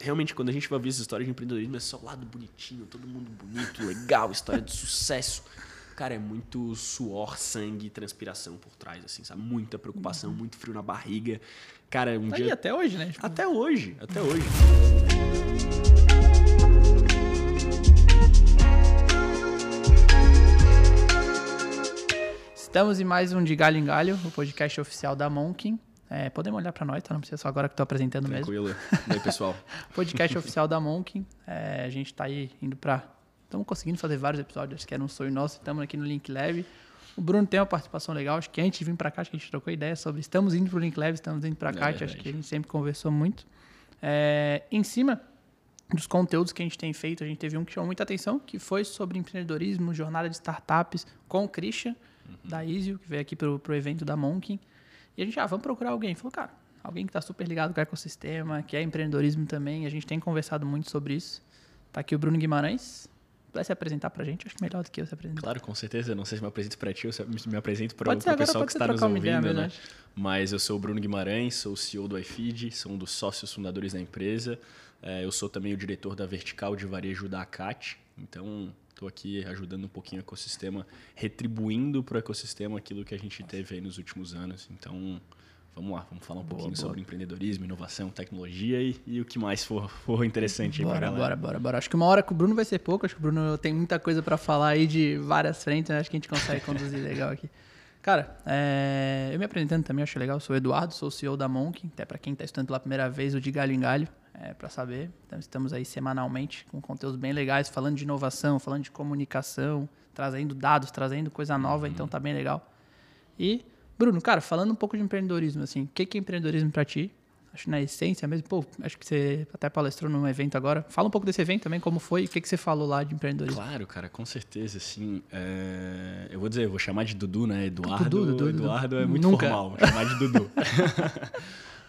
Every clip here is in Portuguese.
realmente, quando a gente vai ver as histórias de empreendedorismo, é só o lado bonitinho, todo mundo bonito, legal, história de sucesso. Cara, é muito suor, sangue e transpiração por trás, assim, sabe? Muita preocupação, muito frio na barriga. Cara, um Tá dia. aí até hoje, né? Tipo, Até hoje, até hoje. Estamos em mais um de Galho em Galho, o podcast oficial da Monkin. É, podemos olhar pra nós, tá? Não precisa só agora que tô apresentando mesmo. Tranquilo. E aí, pessoal? Podcast oficial da Monkin. É, a gente tá aí indo pra. Estamos conseguindo fazer vários episódios, que era um sonho nosso. Estamos aqui no Link Lab. O Bruno tem uma participação legal. Acho que antes de vir pra cá, acho que a gente trocou ideia sobre. Estamos indo pro Link Lab, estamos indo pra É cá. que acho que a gente sempre conversou muito. É, em cima dos conteúdos que a gente tem feito, a gente teve um que chamou muita atenção, que foi sobre empreendedorismo, jornada de startups, com o Christian, da Isio, que veio aqui pro, pro evento da Monkin. E a gente, ah, vamos procurar alguém. Falou, cara, alguém que está super ligado com o ecossistema, que é empreendedorismo também. A gente tem conversado muito sobre isso. Tá aqui o Bruno Guimarães. Vai se apresentar pra gente? Acho que melhor do que eu se apresentar. Claro, com certeza. Não sei se me apresento para ti ou se me apresento para o agora, pessoal que está nos ideia ouvindo, mesmo, né? acho. Mas eu sou o Bruno Guimarães, sou o CEO do iFeed, sou um dos sócios fundadores da empresa. É, eu sou também o diretor da vertical de varejo da ACAT. Então, estou aqui ajudando um pouquinho o ecossistema, retribuindo para o ecossistema aquilo que a gente teve aí nos últimos anos. Então, vamos lá, vamos falar um pouquinho boa. sobre empreendedorismo, inovação, tecnologia e, e o que mais for, for interessante aí pra Bora, galera. bora, bora, bora. Acho que uma hora com o Bruno vai ser pouco. Acho que o Bruno tem muita coisa pra falar aí de várias frentes. né? Acho que a gente consegue conduzir legal aqui. Cara, é, eu me apresentando também, acho legal. Sou o Eduardo, sou o CEO da Monk. Até pra quem tá estudando pela primeira vez, o de galho em galho, é, para saber. Então, estamos aí semanalmente com conteúdos bem legais, falando de inovação, falando de comunicação, trazendo dados, trazendo coisa nova. Então, tá bem legal. E, Bruno, cara, falando um pouco de empreendedorismo, assim, o que que é empreendedorismo pra ti? Acho que na essência mesmo, pô, acho que você até palestrou num evento agora. Fala um pouco desse evento também, como foi, e o que, que você falou lá de empreendedorismo. Claro, cara, com certeza, assim. é, Eu vou dizer, eu vou chamar de Dudu, né? Eduardo. Dudu, Dudu, Dudu. Eduardo é muito Nunca. formal, vou chamar de Dudu.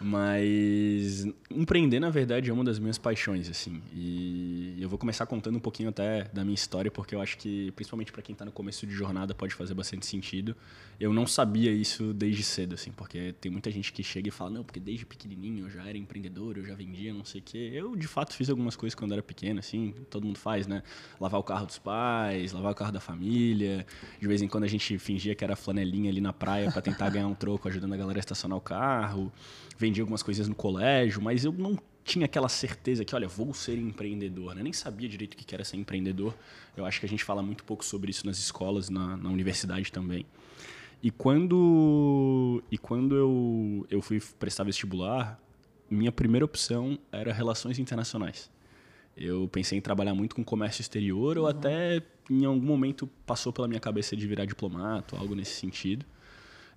Mas empreender, na verdade, é uma das minhas paixões, assim. E eu vou começar contando um pouquinho até da minha história, porque eu acho que, principalmente para quem tá no começo de jornada, pode fazer bastante sentido. Eu não sabia isso desde cedo, assim, porque tem muita gente que chega e fala, não, porque desde pequenininho eu já era empreendedor, eu já vendia, não sei o quê. Eu, de fato, fiz algumas coisas quando era pequeno, assim, todo mundo faz, né? Lavar o carro dos pais, lavar o carro da família. De vez em quando a gente fingia que era flanelinha ali na praia para tentar ganhar um troco ajudando a galera a estacionar o carro. Vendia algumas coisinhas no colégio, mas eu não tinha aquela certeza que, olha, vou ser empreendedor, né? Nem sabia direito o que era ser empreendedor. Eu acho que a gente fala muito pouco sobre isso nas escolas, na, na universidade também. E quando, e quando eu, eu fui prestar vestibular, minha primeira opção era relações internacionais. Eu pensei em trabalhar muito com comércio exterior ou até em algum momento passou pela minha cabeça de virar diplomata, algo nesse sentido.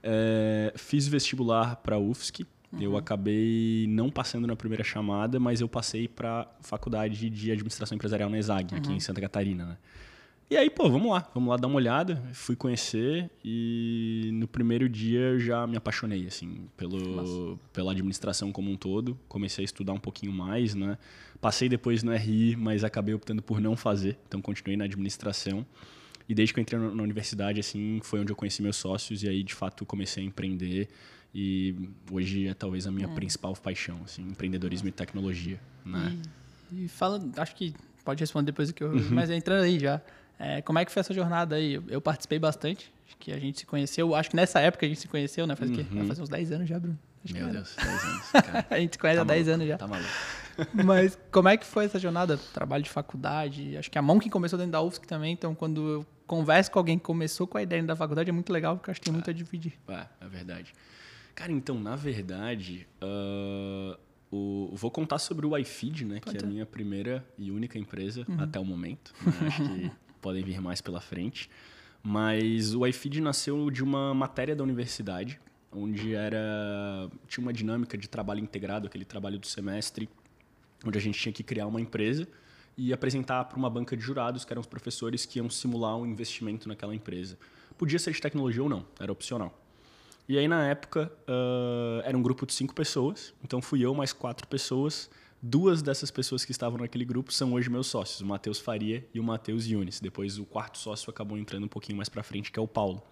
É, fiz vestibular para a UFSC. Eu acabei não passando na primeira chamada, mas eu passei para faculdade de administração empresarial na ESAG, aqui em Santa Catarina, né? E aí, pô, vamos lá, vamos lá dar uma olhada. Fui conhecer e no primeiro dia eu já me apaixonei, assim, pelo, pela administração como um todo. Comecei a estudar um pouquinho mais, né? Passei depois no RI, mas acabei optando por não fazer, então continuei na administração. E desde que eu entrei na na universidade, assim, foi onde eu conheci meus sócios e aí, de fato, comecei a empreender. E hoje é talvez a minha principal paixão, assim, empreendedorismo e tecnologia, né? E falando, acho que pode responder depois do que eu. Uhum. Mas entrando aí já. é, como é que foi essa jornada aí? Eu, eu participei bastante. Acho que a gente se conheceu. Acho que nessa época a gente se conheceu, né? Faz o quê? Vai fazer uns 10 anos já, Bruno. Acho Uhum. Meu. Deus, 10 anos, cara. A gente se conhece há Tá 10 maluco, anos já. Tá maluco. Mas como é que foi essa jornada? Trabalho de faculdade. Acho que a mão que começou dentro da UFSC também. Então, quando eu converso com alguém que começou com a ideia da faculdade, é muito legal, porque acho que tem muito a dividir. É, é verdade. Cara, então, na verdade, ah, o, vou contar sobre o iFeed, né? Pode que é ser. a minha primeira e única empresa Uhum. até o momento. né, Acho que podem vir mais pela frente. Mas o iFeed nasceu de uma matéria da universidade, onde era tinha uma dinâmica de trabalho integrado, aquele trabalho do semestre, onde a gente tinha que criar uma empresa e apresentar para uma banca de jurados, que eram os professores que iam simular um investimento naquela empresa. Podia ser de tecnologia ou não, era opcional. E aí, na época, ah, era um grupo de cinco pessoas. Então, fui eu mais quatro pessoas. Duas dessas pessoas que estavam naquele grupo são hoje meus sócios, o Matheus Faria e o Matheus Yunis. Depois, o quarto sócio acabou entrando um pouquinho mais para frente, que é o Paulo.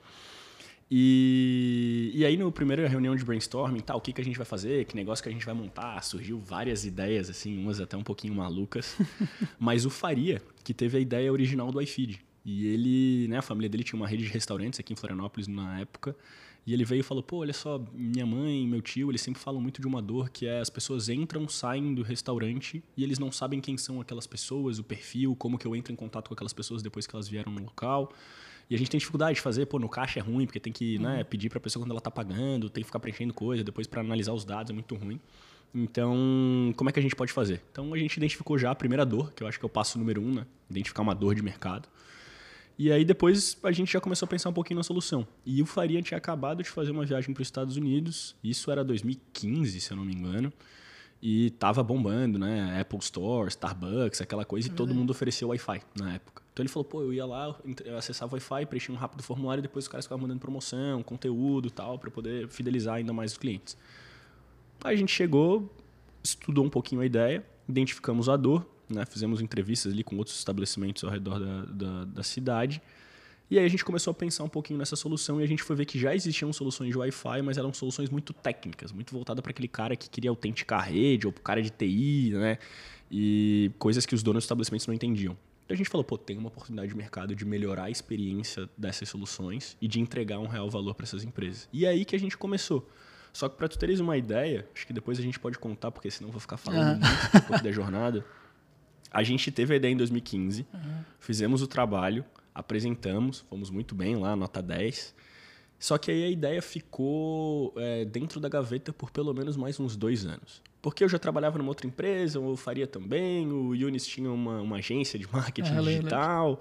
E, e aí, no primeira reunião de brainstorming, tal, o que, que a gente vai fazer, que negócio que a gente vai montar, surgiu várias ideias, assim, umas até um pouquinho malucas. Mas o Faria, que teve a ideia original do iFeed. E ele, né, a família dele tinha uma rede de restaurantes aqui em Florianópolis na época. E ele veio e falou: pô, olha só, minha mãe, meu tio, eles sempre falam muito de uma dor que é as pessoas entram, saem do restaurante e eles não sabem quem são aquelas pessoas, o perfil, como que eu entro em contato com aquelas pessoas depois que elas vieram no local. E a gente tem dificuldade de fazer, pô, no caixa é ruim, porque tem que né, uhum. né, pedir para a pessoa quando ela está pagando, tem que ficar preenchendo coisa, depois para analisar os dados é muito ruim. Então, como é que a gente pode fazer? Então, a gente identificou já a primeira dor, que eu acho que é o passo número um, né? Identificar uma dor de mercado. E aí depois a gente já começou a pensar um pouquinho na solução. E o Faria tinha acabado de fazer uma viagem para os Estados Unidos, isso era 2015, se eu não me engano. E tava bombando, né? Apple Store, Starbucks, aquela coisa, e todo uhum. mundo ofereceu Wi-Fi na época. Então ele falou, pô, eu ia lá, eu acessava Wi-Fi, preenchia um rápido formulário e depois os caras ficavam mandando promoção, conteúdo e tal, para poder fidelizar ainda mais os clientes. Aí a gente chegou, estudou um pouquinho a ideia, identificamos a dor, né? Fizemos entrevistas ali com outros estabelecimentos ao redor da, da, da, cidade. E aí a gente começou a pensar um pouquinho nessa solução e a gente foi ver que já existiam soluções de Wi-Fi, mas eram soluções muito técnicas, muito voltadas para aquele cara que queria autenticar a rede ou para o cara de TI, né? E coisas que os donos dos estabelecimentos não entendiam. Então a gente falou, pô, tem uma oportunidade de mercado de melhorar a experiência dessas soluções e de entregar um real valor para essas empresas. E é aí que a gente começou. Só que para tu teres uma ideia, acho que depois a gente pode contar, porque senão eu vou ficar falando muito um da jornada. A gente teve a ideia em 2015, uhum. fizemos o trabalho, apresentamos, fomos muito bem lá, nota 10. Só que aí a ideia ficou é, dentro da gaveta por pelo menos mais uns dois anos. Porque eu já trabalhava numa outra empresa, eu faria também, o Yunis tinha uma, uma agência de marketing é, digital.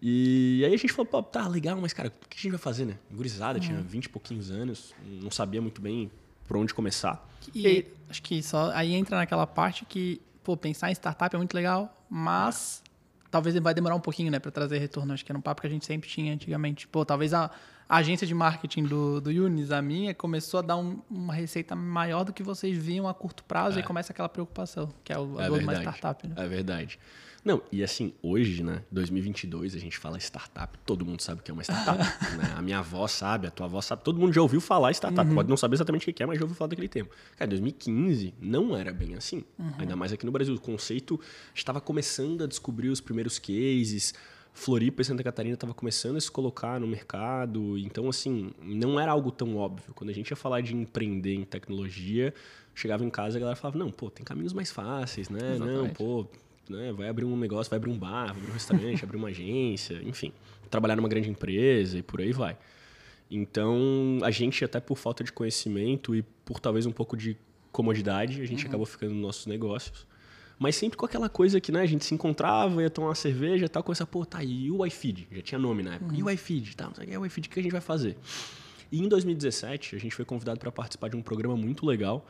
E aí a gente falou, pô, tá legal, mas cara, o que a gente vai fazer, né? Gurizada, uhum. tinha 20 e pouquinhos anos, não sabia muito bem por onde começar. E, e acho que só aí entra naquela parte que pô, pensar em startup é muito legal, mas talvez vai demorar um pouquinho, né, para trazer retorno. Acho que era um papo que a gente sempre tinha antigamente. Pô, talvez a, a agência de marketing do, do Yunis, a minha, começou a dar um, uma receita maior do que vocês viam a curto prazo é. e começa aquela preocupação, que é o é de uma startup. Né? É verdade. Não, e assim, hoje, né, 2022, a gente fala startup, todo mundo sabe o que é uma startup. né? A minha avó sabe, a tua avó sabe, todo mundo já ouviu falar startup. Uhum. Pode não saber exatamente o que é, mas já ouviu falar daquele tempo. Cara, 2015 não era bem assim. Uhum. Ainda mais aqui no Brasil. O conceito estava começando a descobrir os primeiros cases. Floripa e Santa Catarina estava começando a se colocar no mercado. Então, assim, não era algo tão óbvio. Quando a gente ia falar de empreender em tecnologia, chegava em casa e a galera falava, não, pô, tem caminhos mais fáceis, né? Exatamente. Não, pô, né? Vai abrir um negócio, vai abrir um bar, vai abrir um restaurante, abrir uma agência, enfim, trabalhar numa grande empresa e por aí vai. Então, a gente até por falta de conhecimento e por talvez um pouco de comodidade, a gente uhum. acabou ficando nos nossos negócios. Mas sempre com aquela coisa que né, a gente se encontrava, ia tomar uma cerveja e tal, começar, pô, tá, e o iFeed? Já tinha nome na época. Uhum. E o iFeed? Tá, é o iFeed, o que a gente vai fazer? E em 2017, a gente foi convidado para participar de um programa muito legal.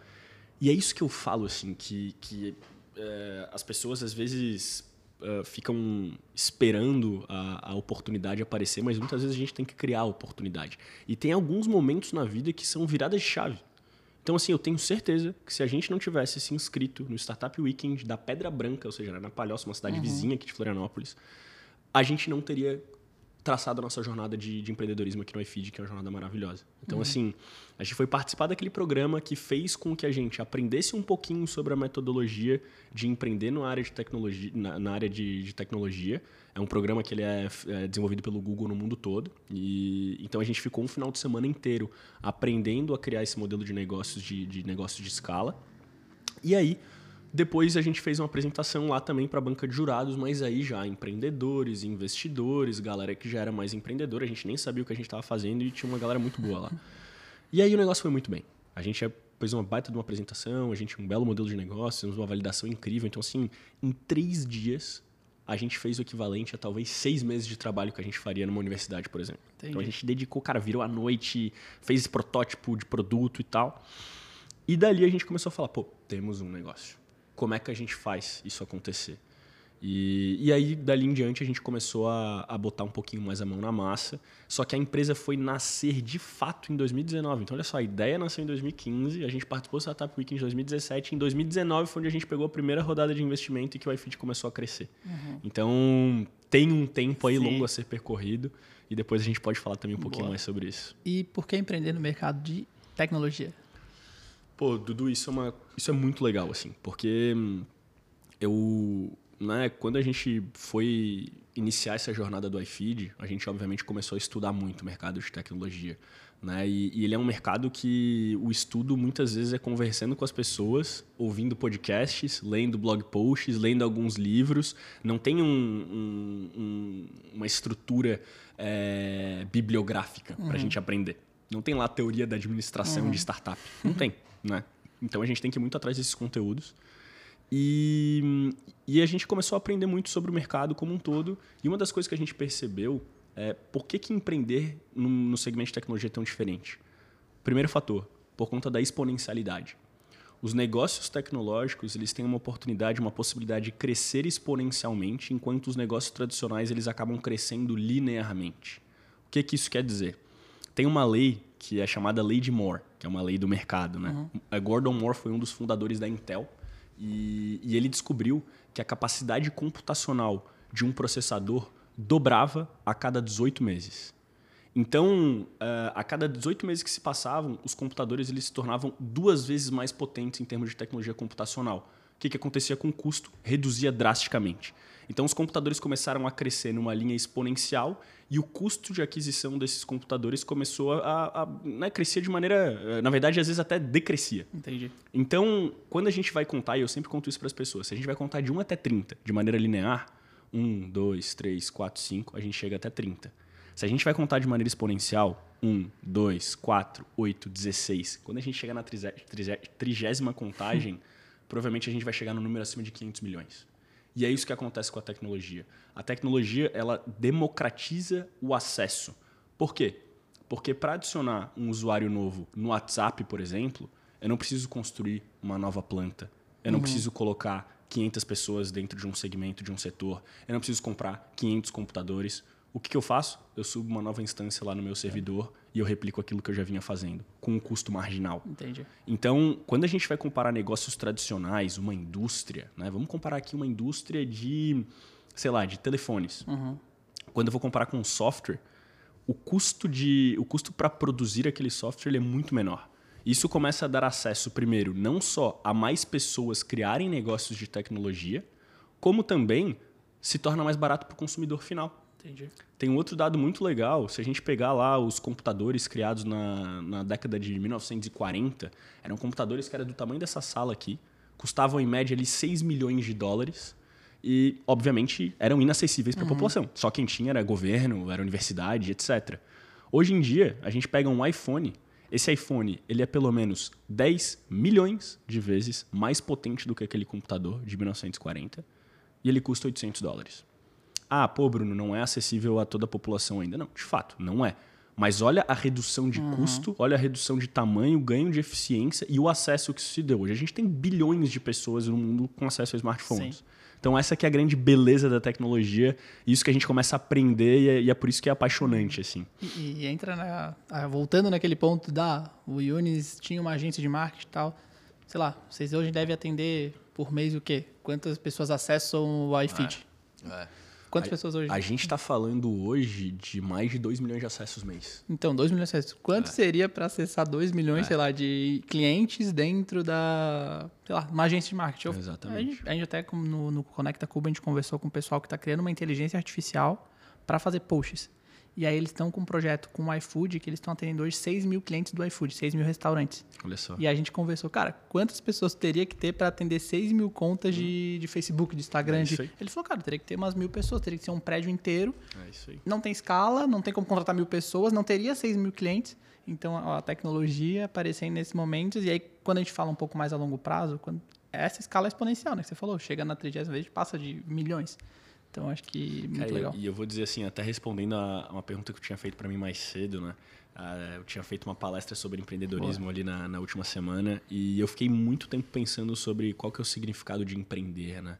E é isso que eu falo, assim, que, que é, as pessoas às vezes uh, ficam esperando a, a, oportunidade aparecer, mas muitas vezes a gente tem que criar a oportunidade. E tem alguns momentos na vida que são viradas de chave. Então, assim, eu tenho certeza que se a gente não tivesse se inscrito no Startup Weekend da Pedra Branca, ou seja, na Palhoça, uma cidade uhum. vizinha aqui de Florianópolis, a gente não teria traçado a nossa jornada de, de, empreendedorismo aqui no iFeed, que é uma jornada maravilhosa. Então, uhum. assim, a gente foi participar daquele programa que fez com que a gente aprendesse um pouquinho sobre a metodologia de empreender na área de tecnologia. Na, na área de, de, tecnologia. É um programa que ele é, é, desenvolvido pelo Google no mundo todo. E, então, a gente ficou um final de semana inteiro aprendendo a criar esse modelo de negócios de, de negócios de escala. E aí, depois a gente fez uma apresentação lá também para a banca de jurados, mas aí já empreendedores, investidores, galera que já era mais empreendedora, a gente nem sabia o que a gente estava fazendo e tinha uma galera muito boa lá. E aí o negócio foi muito bem. A gente fez uma baita de uma apresentação, a gente um belo modelo de negócio, uma validação incrível. Então, assim, em três dias a gente fez o equivalente a talvez seis meses de trabalho que a gente faria numa universidade, por exemplo. Entendi. Então a gente dedicou, cara, virou à noite, fez esse protótipo de produto e tal. E dali a gente começou a falar, pô, temos um negócio como é que a gente faz isso acontecer? E, e aí, dali em diante, a gente começou a, a botar um pouquinho mais a mão na massa. Só que a empresa foi nascer de fato em 2019. Então, olha só, a ideia nasceu em 2015, a gente participou do Startup Week em 2017. Em 2019 foi onde a gente pegou a primeira rodada de investimento e que o iFeed começou a crescer. Uhum. Então, tem um tempo aí Sim. longo a ser percorrido. E depois a gente pode falar também um pouquinho Boa. mais sobre isso. E por que empreender no mercado de tecnologia? Pô, Dudu, isso é, uma, isso é muito legal, assim, porque hum, eu né, quando a gente foi iniciar essa jornada do iFeed, a gente obviamente começou a estudar muito o mercado de tecnologia. Né? E, e, ele é um mercado que o estudo muitas vezes é conversando com as pessoas, ouvindo podcasts, lendo blog posts, lendo alguns livros. Não tem um, um, um, uma estrutura é, bibliográfica uhum. para a gente aprender. Não tem lá a teoria da administração uhum. de startup. Não tem. Né? Então a gente tem que ir muito atrás desses conteúdos. E, e a gente começou a aprender muito sobre o mercado como um todo. E uma das coisas que a gente percebeu é por que, que empreender no, no segmento de tecnologia é tão diferente. Primeiro fator, por conta da exponencialidade. Os negócios tecnológicos eles têm uma oportunidade, uma possibilidade de crescer exponencialmente, enquanto os negócios tradicionais eles acabam crescendo linearmente. O que, que isso quer dizer? Tem uma lei que é chamada Lei de Moore, que é uma lei do mercado. Né? Uhum. Gordon Moore foi um dos fundadores da Intel e, e ele descobriu que a capacidade computacional de um processador dobrava a cada 18 meses. Então, uh, a cada 18 meses que se passavam, os computadores eles se tornavam duas vezes mais potentes em termos de tecnologia computacional. O que, que acontecia com o custo? Reduzia drasticamente. Então, os computadores começaram a crescer numa linha exponencial e o custo de aquisição desses computadores começou a, a né, crescer de maneira. Eh, na verdade, às vezes até decrescia. Entendi. Então, quando a gente vai contar, e eu sempre conto isso para as pessoas, se a gente vai contar de 1 até 30 de maneira linear, 1, 2, 3, 4, 5, a gente chega até 30. Se a gente vai contar de maneira exponencial, 1, 2, 4, 8, 16, quando a gente chegar na trigésima contagem, provavelmente a gente vai chegar no número acima de 500 milhões. E é isso que acontece com a tecnologia. A tecnologia ela democratiza o acesso. Por quê? Porque para adicionar um usuário novo no WhatsApp, por exemplo, eu não preciso construir uma nova planta. Eu não uhum. preciso colocar 500 pessoas dentro de um segmento, de um setor. Eu não preciso comprar 500 computadores. O que, que eu faço? Eu subo uma nova instância lá no meu servidor e eu replico aquilo que eu já vinha fazendo, com um custo marginal. Entendi. Então, quando a gente vai comparar negócios tradicionais, uma indústria, né? vamos comparar aqui uma indústria de, sei lá, de telefones. Uhum. Quando eu vou comparar com um software, o custo de, o custo para produzir aquele software é muito menor. Isso começa a dar acesso, primeiro, não só a mais pessoas criarem negócios de tecnologia, como também se torna mais barato para o consumidor final. Entendi. Tem um outro dado muito legal. Se a gente pegar lá os computadores criados na, na década de 1940, eram computadores que eram do tamanho dessa sala aqui, custavam em média ali 6 milhões de dólares e, obviamente, eram inacessíveis para a uhum. população. Só quem tinha era governo, era universidade, etc. Hoje em dia, a gente pega um iPhone. Esse iPhone ele é pelo menos 10 milhões de vezes mais potente do que aquele computador de 1940 e ele custa 800 dólares. Ah, pô, Bruno, não é acessível a toda a população ainda. Não, de fato, não é. Mas olha a redução de uhum. custo, olha a redução de tamanho, ganho de eficiência e o acesso que isso se deu. Hoje a gente tem bilhões de pessoas no mundo com acesso a smartphones. Sim. Então essa que é a grande beleza da tecnologia, isso que a gente começa a aprender e é, e é por isso que é apaixonante assim. E, e entra na, voltando naquele ponto da o Yunis tinha uma agência de marketing e tal, sei lá, vocês hoje devem atender por mês o quê? Quantas pessoas acessam o iFeed? É. é. Quantas a, pessoas hoje? A gente está falando hoje de mais de 2 milhões de acessos mês. Então, 2 milhões de acessos. Quanto é. seria para acessar 2 milhões, é. sei lá, de clientes dentro da, sei lá, uma agência de marketing? Exatamente. A gente, a gente até no, no Conecta Cuba, a gente conversou com o pessoal que está criando uma inteligência artificial para fazer posts. E aí eles estão com um projeto com o iFood, que eles estão atendendo hoje 6 mil clientes do iFood, 6 mil restaurantes. Olha só. E a gente conversou, cara, quantas pessoas teria que ter para atender 6 mil contas de, de Facebook, de Instagram? É de... Ele falou, cara, teria que ter umas mil pessoas, teria que ser um prédio inteiro. É isso aí. Não tem escala, não tem como contratar mil pessoas, não teria 6 mil clientes. Então a tecnologia aparecendo nesses momentos. E aí, quando a gente fala um pouco mais a longo prazo, quando... essa escala é exponencial, né? Que você falou, chega na 30 vez, passa de milhões. Então acho que muito Cara, legal. E eu vou dizer assim, até respondendo a uma pergunta que eu tinha feito para mim mais cedo, né? Ah, eu tinha feito uma palestra sobre empreendedorismo Boa. ali na, na, última semana e eu fiquei muito tempo pensando sobre qual que é o significado de empreender, né?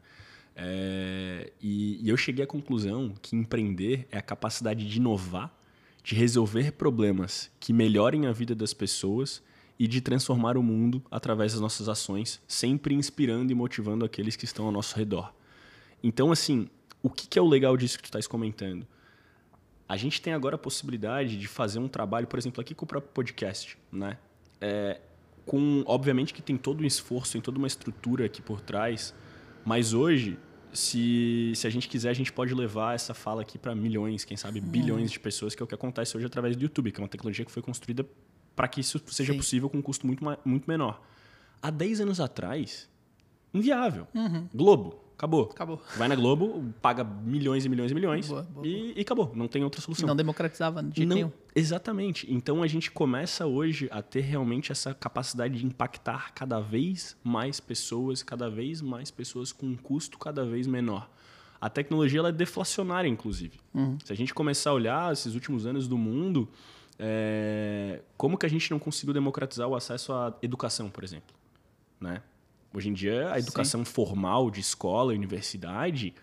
É, e, e eu cheguei à conclusão que empreender é a capacidade de inovar, de resolver problemas que melhorem a vida das pessoas e de transformar o mundo através das nossas ações, sempre inspirando e motivando aqueles que estão ao nosso redor. Então, assim, o que, que é o legal disso que tu estás comentando? A gente tem agora a possibilidade de fazer um trabalho, por exemplo, aqui com o próprio podcast, né? É, com, obviamente que tem todo um esforço, tem toda uma estrutura aqui por trás, mas hoje, se, se a gente quiser, a gente pode levar essa fala aqui para milhões, quem sabe bilhões de pessoas, que é o que acontece hoje através do YouTube, que é uma tecnologia que foi construída para que isso seja Sim. possível com um custo muito, muito menor. Há 10 anos atrás, inviável. Uhum. Globo, acabou. Acabou. Vai na Globo, paga milhões e milhões e milhões boa, boa, e, boa. e, acabou. Não tem outra solução. Não democratizava de não, nenhum. Exatamente. Então a gente começa hoje a ter realmente essa capacidade de impactar cada vez mais pessoas, cada vez mais pessoas com um custo cada vez menor. A tecnologia ela é deflacionária, inclusive. Uhum. Se a gente começar a olhar esses últimos anos do mundo, é, como que a gente não conseguiu democratizar o acesso à educação, por exemplo? Né? Hoje em dia, a educação Sim. formal de escola, universidade,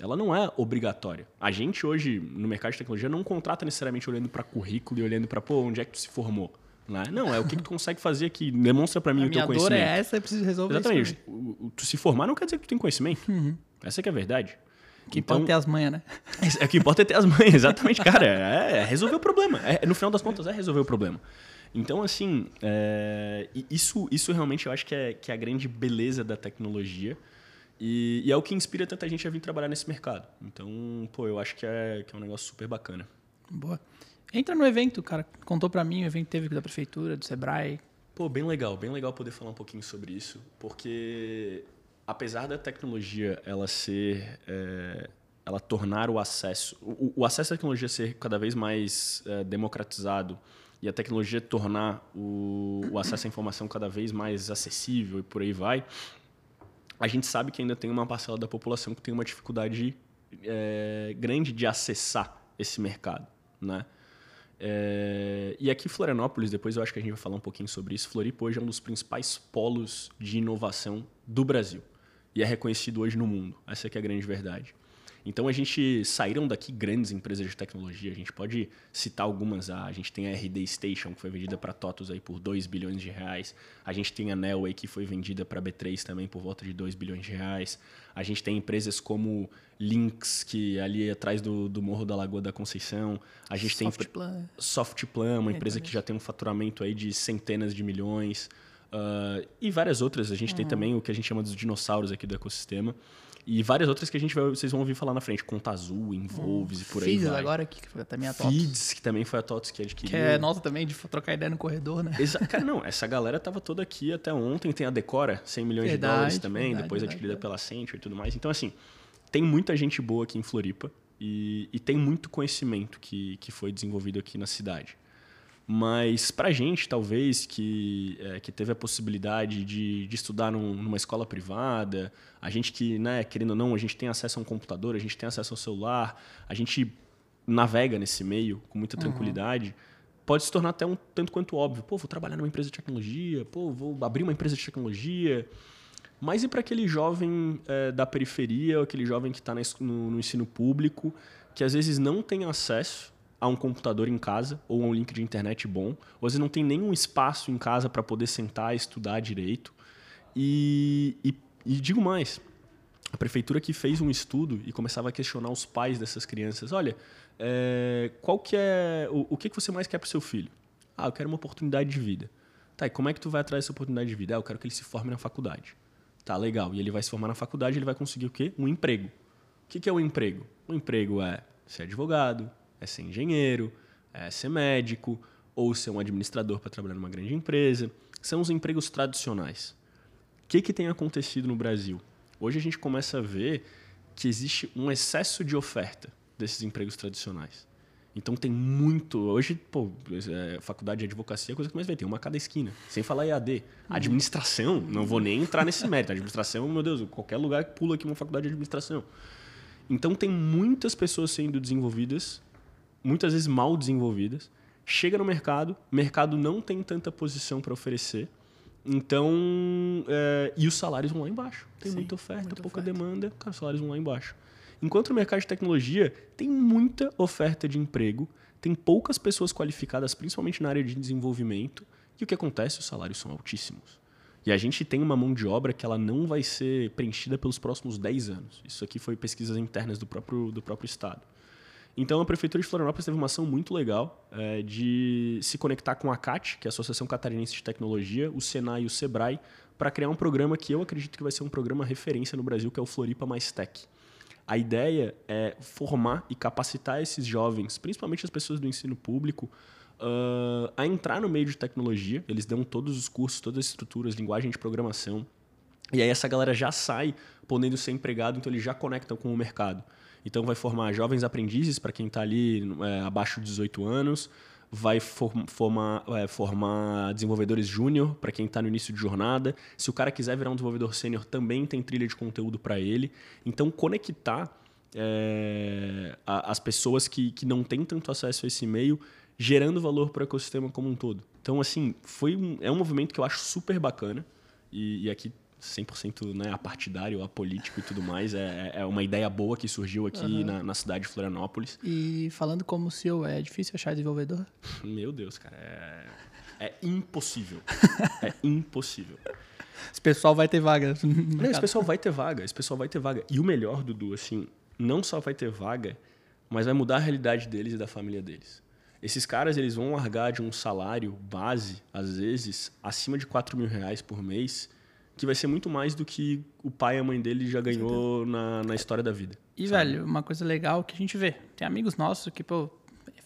ela não é obrigatória. A gente hoje, no mercado de tecnologia, não contrata necessariamente olhando para currículo e olhando para, pô, onde é que tu se formou? Né? Não, é o que, que tu consegue fazer aqui. Demonstra para mim a o teu conhecimento. A minha dor é essa, eu preciso resolver Exatamente. isso. Exatamente. Tu se formar não quer dizer que tu tem conhecimento. Uhum. Essa é, é a verdade. O que então, importa é ter as manhas, né? É, o que importa é ter as manhas, exatamente, cara. É, é resolver o problema. É, no final das contas, é resolver o problema. Então, assim, é, isso, isso realmente eu acho que é, que é a grande beleza da tecnologia. E, e, é o que inspira tanta gente a vir trabalhar nesse mercado. Então, pô, eu acho que é, que é um negócio super bacana. Boa. Entra no evento, cara. Contou para mim, o evento teve da prefeitura, do Sebrae. Pô, bem legal, bem legal poder falar um pouquinho sobre isso, porque apesar da tecnologia ela ser é, ela tornar o acesso o, o, acesso à tecnologia ser cada vez mais é, democratizado e a tecnologia tornar o, o, acesso à informação cada vez mais acessível e por aí vai a gente sabe que ainda tem uma parcela da população que tem uma dificuldade é, grande de acessar esse mercado né é, e aqui Florianópolis, depois eu acho que a gente vai falar um pouquinho sobre isso. Floripa hoje é um dos principais polos de inovação do Brasil e é reconhecido hoje no mundo. Essa é, é a grande verdade. Então a gente saíram daqui grandes empresas de tecnologia. A gente pode citar algumas. A gente tem a RD Station, que foi vendida para TOTOS aí por 2 bilhões de reais. A gente tem a Nelway, que foi vendida para B3 também por volta de 2 bilhões de reais. A gente tem empresas como Lynx, que é ali atrás do, do Morro da Lagoa da Conceição. A gente Softplan. tem Softplan, uma empresa que já tem um faturamento aí de centenas de milhões. Uh, e várias outras. A gente uhum. tem também o que a gente chama dos dinossauros aqui do ecossistema. E várias outras que a gente vai, vocês vão ouvir falar na frente. Conta Azul, Involves hum. e por aí Feeds agora, que foi também a TOTS. Feeds, que também foi a TOTS que adquiriu. Que é nossa também, de trocar ideia no corredor, né? Exa cara, não, essa galera tava toda aqui até ontem. Tem a Decora, 100 milhões verdade, de dólares também, verdade, depois verdade, adquirida pela Century e tudo mais. Então, assim, tem muita gente boa aqui em Floripa e, e tem muito conhecimento que, que foi desenvolvido aqui na cidade. Mas para gente, talvez, que, é, que teve a possibilidade de, de estudar num, numa escola privada, a gente que, né, querendo ou não, a gente tem acesso a um computador, a gente tem acesso ao celular, a gente navega nesse meio com muita uhum. tranquilidade, uhum. pode se tornar até um tanto quanto óbvio. Pô, vou trabalhar numa empresa de tecnologia, pô, vou abrir uma empresa de tecnologia. Mas e para aquele jovem é, da periferia, ou aquele jovem que está no, no ensino público, que às vezes não tem acesso a um computador em casa ou um link de internet bom, ou vezes não tem nenhum espaço em casa para poder sentar e estudar direito. E, e, e, digo mais, a prefeitura que fez um estudo e começava a questionar os pais dessas crianças, olha, é, qual que é o, o que, você mais quer para seu filho? Ah, eu quero uma oportunidade de vida. Tá, e como é que tu vai atrás dessa oportunidade de vida? Ah, eu quero que ele se forme na faculdade. Tá, legal. E ele vai se formar na faculdade, ele vai conseguir o quê? Um emprego. O que, que é um emprego? Um emprego é ser advogado, é ser engenheiro, é ser médico ou ser um administrador para trabalhar numa grande empresa. São os empregos tradicionais. O que, que tem acontecido no Brasil? Hoje a gente começa a ver que existe um excesso de oferta desses empregos tradicionais. Então tem muito. Hoje, pô, é, faculdade de advocacia é a coisa que mais vem. Tem uma a cada esquina. Sem falar EAD. Uhum. Administração, não vou nem entrar nesse mérito. Administração, meu Deus, qualquer lugar que pula aqui uma faculdade de administração. Então tem muitas pessoas sendo desenvolvidas muitas vezes mal desenvolvidas, chega no mercado, o mercado não tem tanta posição para oferecer, Então, é, e os salários vão lá embaixo. Tem Sim, muita oferta, muita pouca oferta. demanda, cara, os salários vão lá embaixo. Enquanto no mercado de tecnologia tem muita oferta de emprego, tem poucas pessoas qualificadas, principalmente na área de desenvolvimento, e o que acontece? Os salários são altíssimos. E a gente tem uma mão de obra que ela não vai ser preenchida pelos próximos 10 anos. Isso aqui foi pesquisas internas do próprio, do próprio Estado. Então, a Prefeitura de Florianópolis teve uma ação muito legal é, de se conectar com a CAT, que é a Associação Catarinense de Tecnologia, o Senai e o Sebrae, para criar um programa que eu acredito que vai ser um programa referência no Brasil, que é o Floripa Mais Tech. A ideia é formar e capacitar esses jovens, principalmente as pessoas do ensino público, uh, a entrar no meio de tecnologia. Eles dão todos os cursos, todas as estruturas, linguagem de programação. E aí essa galera já sai podendo ser empregado, então eles já conectam com o mercado. Então vai formar jovens aprendizes para quem está ali é, abaixo de 18 anos, vai form- formar, é, formar desenvolvedores júnior para quem está no início de jornada. Se o cara quiser virar um desenvolvedor sênior, também tem trilha de conteúdo para ele. Então conectar é, a- as pessoas que, que não têm tanto acesso a esse meio, gerando valor para o ecossistema como um todo. Então, assim, foi um, é um movimento que eu acho super bacana. E, e aqui 100% né, apartidário, apolítico e tudo mais. É, é uma ideia boa que surgiu aqui na, na cidade de Florianópolis. E falando como CEO, é difícil achar desenvolvedor? Meu Deus, cara, é, é impossível. é impossível. Esse pessoal vai ter vaga. Não, esse pessoal vai ter vaga, esse pessoal vai ter vaga. E o melhor, Dudu, assim, não só vai ter vaga, mas vai mudar a realidade deles e da família deles. Esses caras, eles vão largar de um salário base, às vezes, acima de 4 mil reais por mês, que vai ser muito mais do que o pai e a mãe dele já ganhou na, na história da vida. E, sabe? velho, uma coisa legal que a gente vê. Tem amigos nossos que, pô,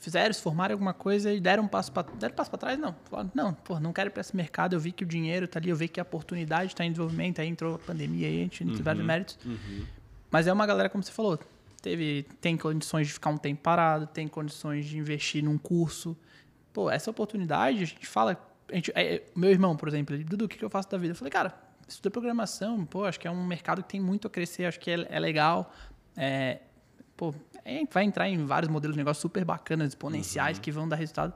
fizeram, se formaram alguma coisa e deram um passo pra, deram um passo pra trás, não. Falaram, não, pô, não quero ir pra esse mercado, eu vi que o dinheiro tá ali, eu vi que a oportunidade tá em desenvolvimento, aí entrou a pandemia aí, a gente tem vários méritos. Mas é uma galera, como você falou, teve, tem condições de ficar um tempo parado, tem condições de investir num curso. Pô, essa oportunidade, a gente fala. A gente, é, é, meu irmão, por exemplo, ele, Dudu, o que, que eu faço da vida? Eu falei, cara, estuda programação, pô, acho que é um mercado que tem muito a crescer, acho que é, é legal. É, pô, é, vai entrar em vários modelos de negócio super bacanas, exponenciais, que vão dar resultado.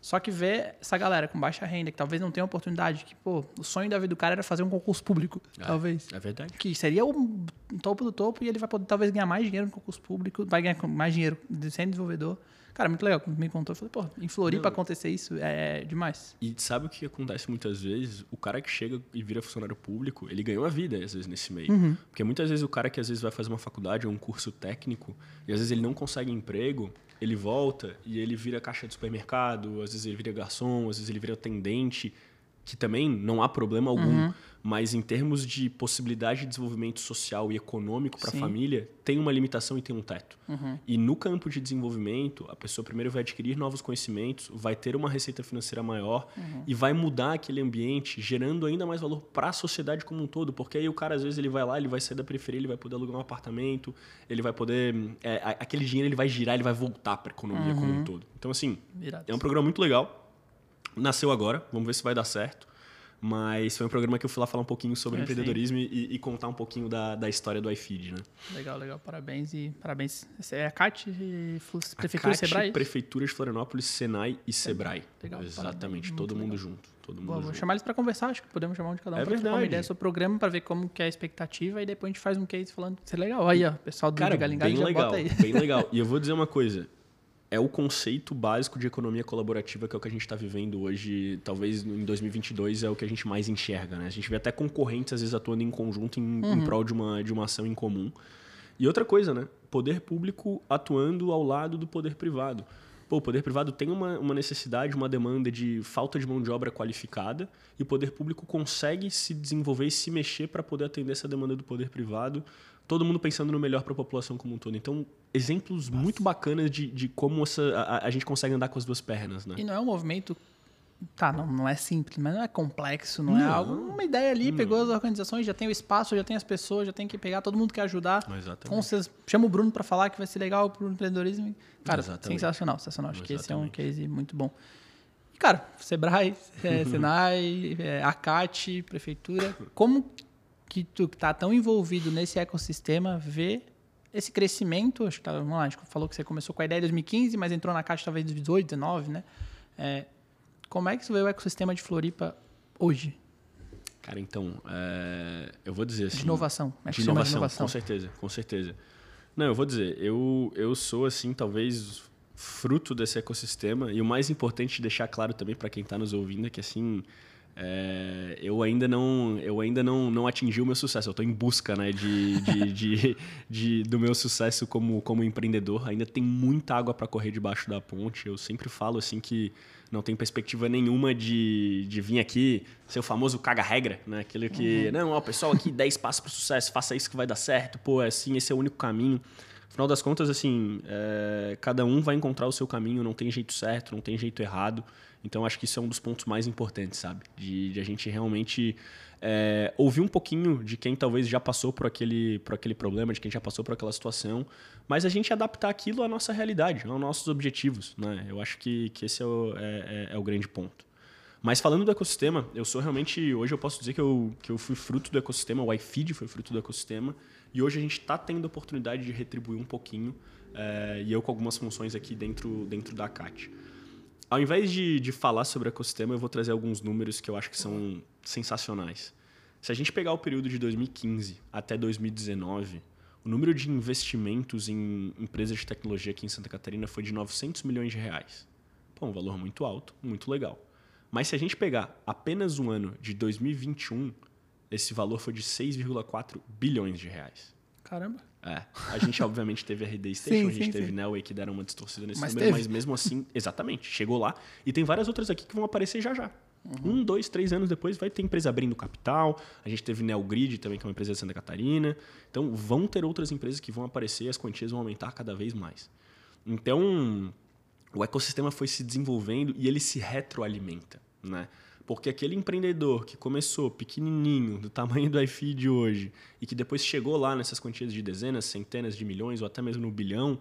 Só que ver essa galera com baixa renda, que talvez não tenha oportunidade, que, pô, o sonho da vida do cara era fazer um concurso público, talvez É verdade. que seria o topo do topo e ele vai poder talvez ganhar mais dinheiro no concurso público, vai ganhar mais dinheiro sendo desenvolvedor. Cara, muito legal. Quando me contou, eu falei, pô, em Floripa Não. acontecer isso é demais. E sabe o que acontece muitas vezes? O cara que chega e vira funcionário público, ele ganhou a vida, às vezes, nesse meio. Uhum. Porque muitas vezes o cara que às vezes vai fazer uma faculdade ou um curso técnico, e às vezes ele não consegue emprego, ele volta e ele vira caixa de supermercado, às vezes ele vira garçom, às vezes ele vira atendente, que também não há problema algum. Uhum. Mas em termos de possibilidade de desenvolvimento social e econômico para a família, tem uma limitação e tem um teto. Uhum. E no campo de desenvolvimento, a pessoa primeiro vai adquirir novos conhecimentos, vai ter uma receita financeira maior Uhum. e vai mudar aquele ambiente, gerando ainda mais valor para a sociedade como um todo. Porque aí o cara, às vezes, ele vai lá, ele vai sair da periferia, ele vai poder alugar um apartamento, ele vai poder. é, aquele dinheiro ele vai girar, ele vai voltar para a economia como um todo. Então, assim, Virado. é um programa muito legal. Nasceu agora, vamos ver se vai dar certo. Mas foi um programa que eu fui lá falar um pouquinho sobre É, empreendedorismo e, e contar um pouquinho da, da história do iFeed, né? Legal, legal. Parabéns e parabéns. Essa é a CAT, e Prefeitura CAT, Sebrae? Prefeitura de Florianópolis, Senai e Sebrae. Legal, Exatamente, parabéns, todo mundo legal. junto. Todo mundo Boa, vou junto. chamar eles para conversar, acho que podemos chamar um de cada um É para trocar uma ideia sobre o programa, para ver como que é a expectativa e depois a gente faz um case falando isso é legal. Aí, ó, pessoal do Cara, Galingalho já legal, bota aí. bem legal. E eu vou dizer uma coisa. É o conceito básico de economia colaborativa que é o que a gente está vivendo hoje. Talvez em 2022 é o que a gente mais enxerga, né? A gente vê até concorrentes às vezes atuando em conjunto em, Uhum. em prol de uma, de uma ação em comum. E outra coisa, né? Poder público atuando ao lado do poder privado. Pô, o poder privado tem uma, uma necessidade, uma demanda de falta de mão de obra qualificada e o poder público consegue se desenvolver e se mexer para poder atender essa demanda do poder privado. Todo mundo pensando no melhor para a população como um todo. Então, exemplos muito bacanas de, de como essa, a, a gente consegue andar com as duas pernas, né? E não é um movimento. Tá, não, não é simples, mas não é complexo, não, é Não. algo. Uma ideia ali, pegou as organizações, já tem o espaço, já tem as pessoas, já tem que pegar, todo mundo quer ajudar. Exatamente. Com vocês, chama o Bruno para falar que vai ser legal pro empreendedorismo. Cara, Exatamente. sensacional, sensacional. Acho que esse é um Exatamente. case muito bom. E, cara, Sebrae, é, Senai, é, Acate, Prefeitura, como que tu que tá tão envolvido nesse ecossistema vê esse crescimento? Acho que tá, vamos lá, a gente falou que você começou com a ideia em 2015, mas entrou na Caixa talvez em 2018, 19, né? É, como é que você vê o ecossistema de Floripa hoje? Cara, então, é, eu vou dizer assim... De inovação. É de inovação, de inovação, com certeza, com certeza. Não, eu vou dizer, eu, eu sou, assim, talvez fruto desse ecossistema e o mais importante deixar claro também para quem está nos ouvindo é que, assim, é, eu ainda não eu ainda não, não atingi o meu sucesso eu estou em busca né, de, de, de, de, do meu sucesso como, como empreendedor ainda tem muita água para correr debaixo da ponte eu sempre falo assim que não tem perspectiva nenhuma de, de vir aqui ser o famoso caga-regra, né? Aquele que, uhum. não, ó, pessoal aqui, 10 passos para sucesso, faça isso que vai dar certo, pô, é assim, esse é o único caminho. Afinal das contas, assim, é, cada um vai encontrar o seu caminho, não tem jeito certo, não tem jeito errado. Então, acho que isso é um dos pontos mais importantes, sabe? De, de a gente realmente é, ouvir um pouquinho de quem talvez já passou por aquele, por aquele problema, de quem já passou por aquela situação, mas a gente adaptar aquilo à nossa realidade, aos nossos objetivos. Né? Eu acho que, que esse é o, é, é, é o grande ponto. Mas falando do ecossistema, eu sou realmente. Hoje eu posso dizer que eu, que eu fui fruto do ecossistema, o iFeed foi fruto do ecossistema, e hoje a gente está tendo a oportunidade de retribuir um pouquinho, é, e eu com algumas funções aqui dentro, dentro da CAT. Ao invés de, de falar sobre ecossistema, eu vou trazer alguns números que eu acho que são sensacionais. Se a gente pegar o período de 2015 até 2019, o número de investimentos em empresas de tecnologia aqui em Santa Catarina foi de 900 milhões de reais. Pô, um valor muito alto, muito legal. Mas se a gente pegar apenas o ano de 2021, esse valor foi de 6,4 bilhões de reais. Caramba. É. A gente, obviamente, teve a RD Station, sim, a gente sim, teve sim. Nelway que deram uma distorcida nesse mas número, teve. mas mesmo assim, exatamente, chegou lá. E tem várias outras aqui que vão aparecer já já. Uhum. Um, dois, três anos depois vai ter empresa abrindo capital. A gente teve Neogrid também, que é uma empresa de Santa Catarina. Então, vão ter outras empresas que vão aparecer e as quantias vão aumentar cada vez mais. Então, o ecossistema foi se desenvolvendo e ele se retroalimenta, né? Porque aquele empreendedor que começou pequenininho, do tamanho do iFeed hoje, e que depois chegou lá nessas quantias de dezenas, centenas de milhões ou até mesmo no bilhão,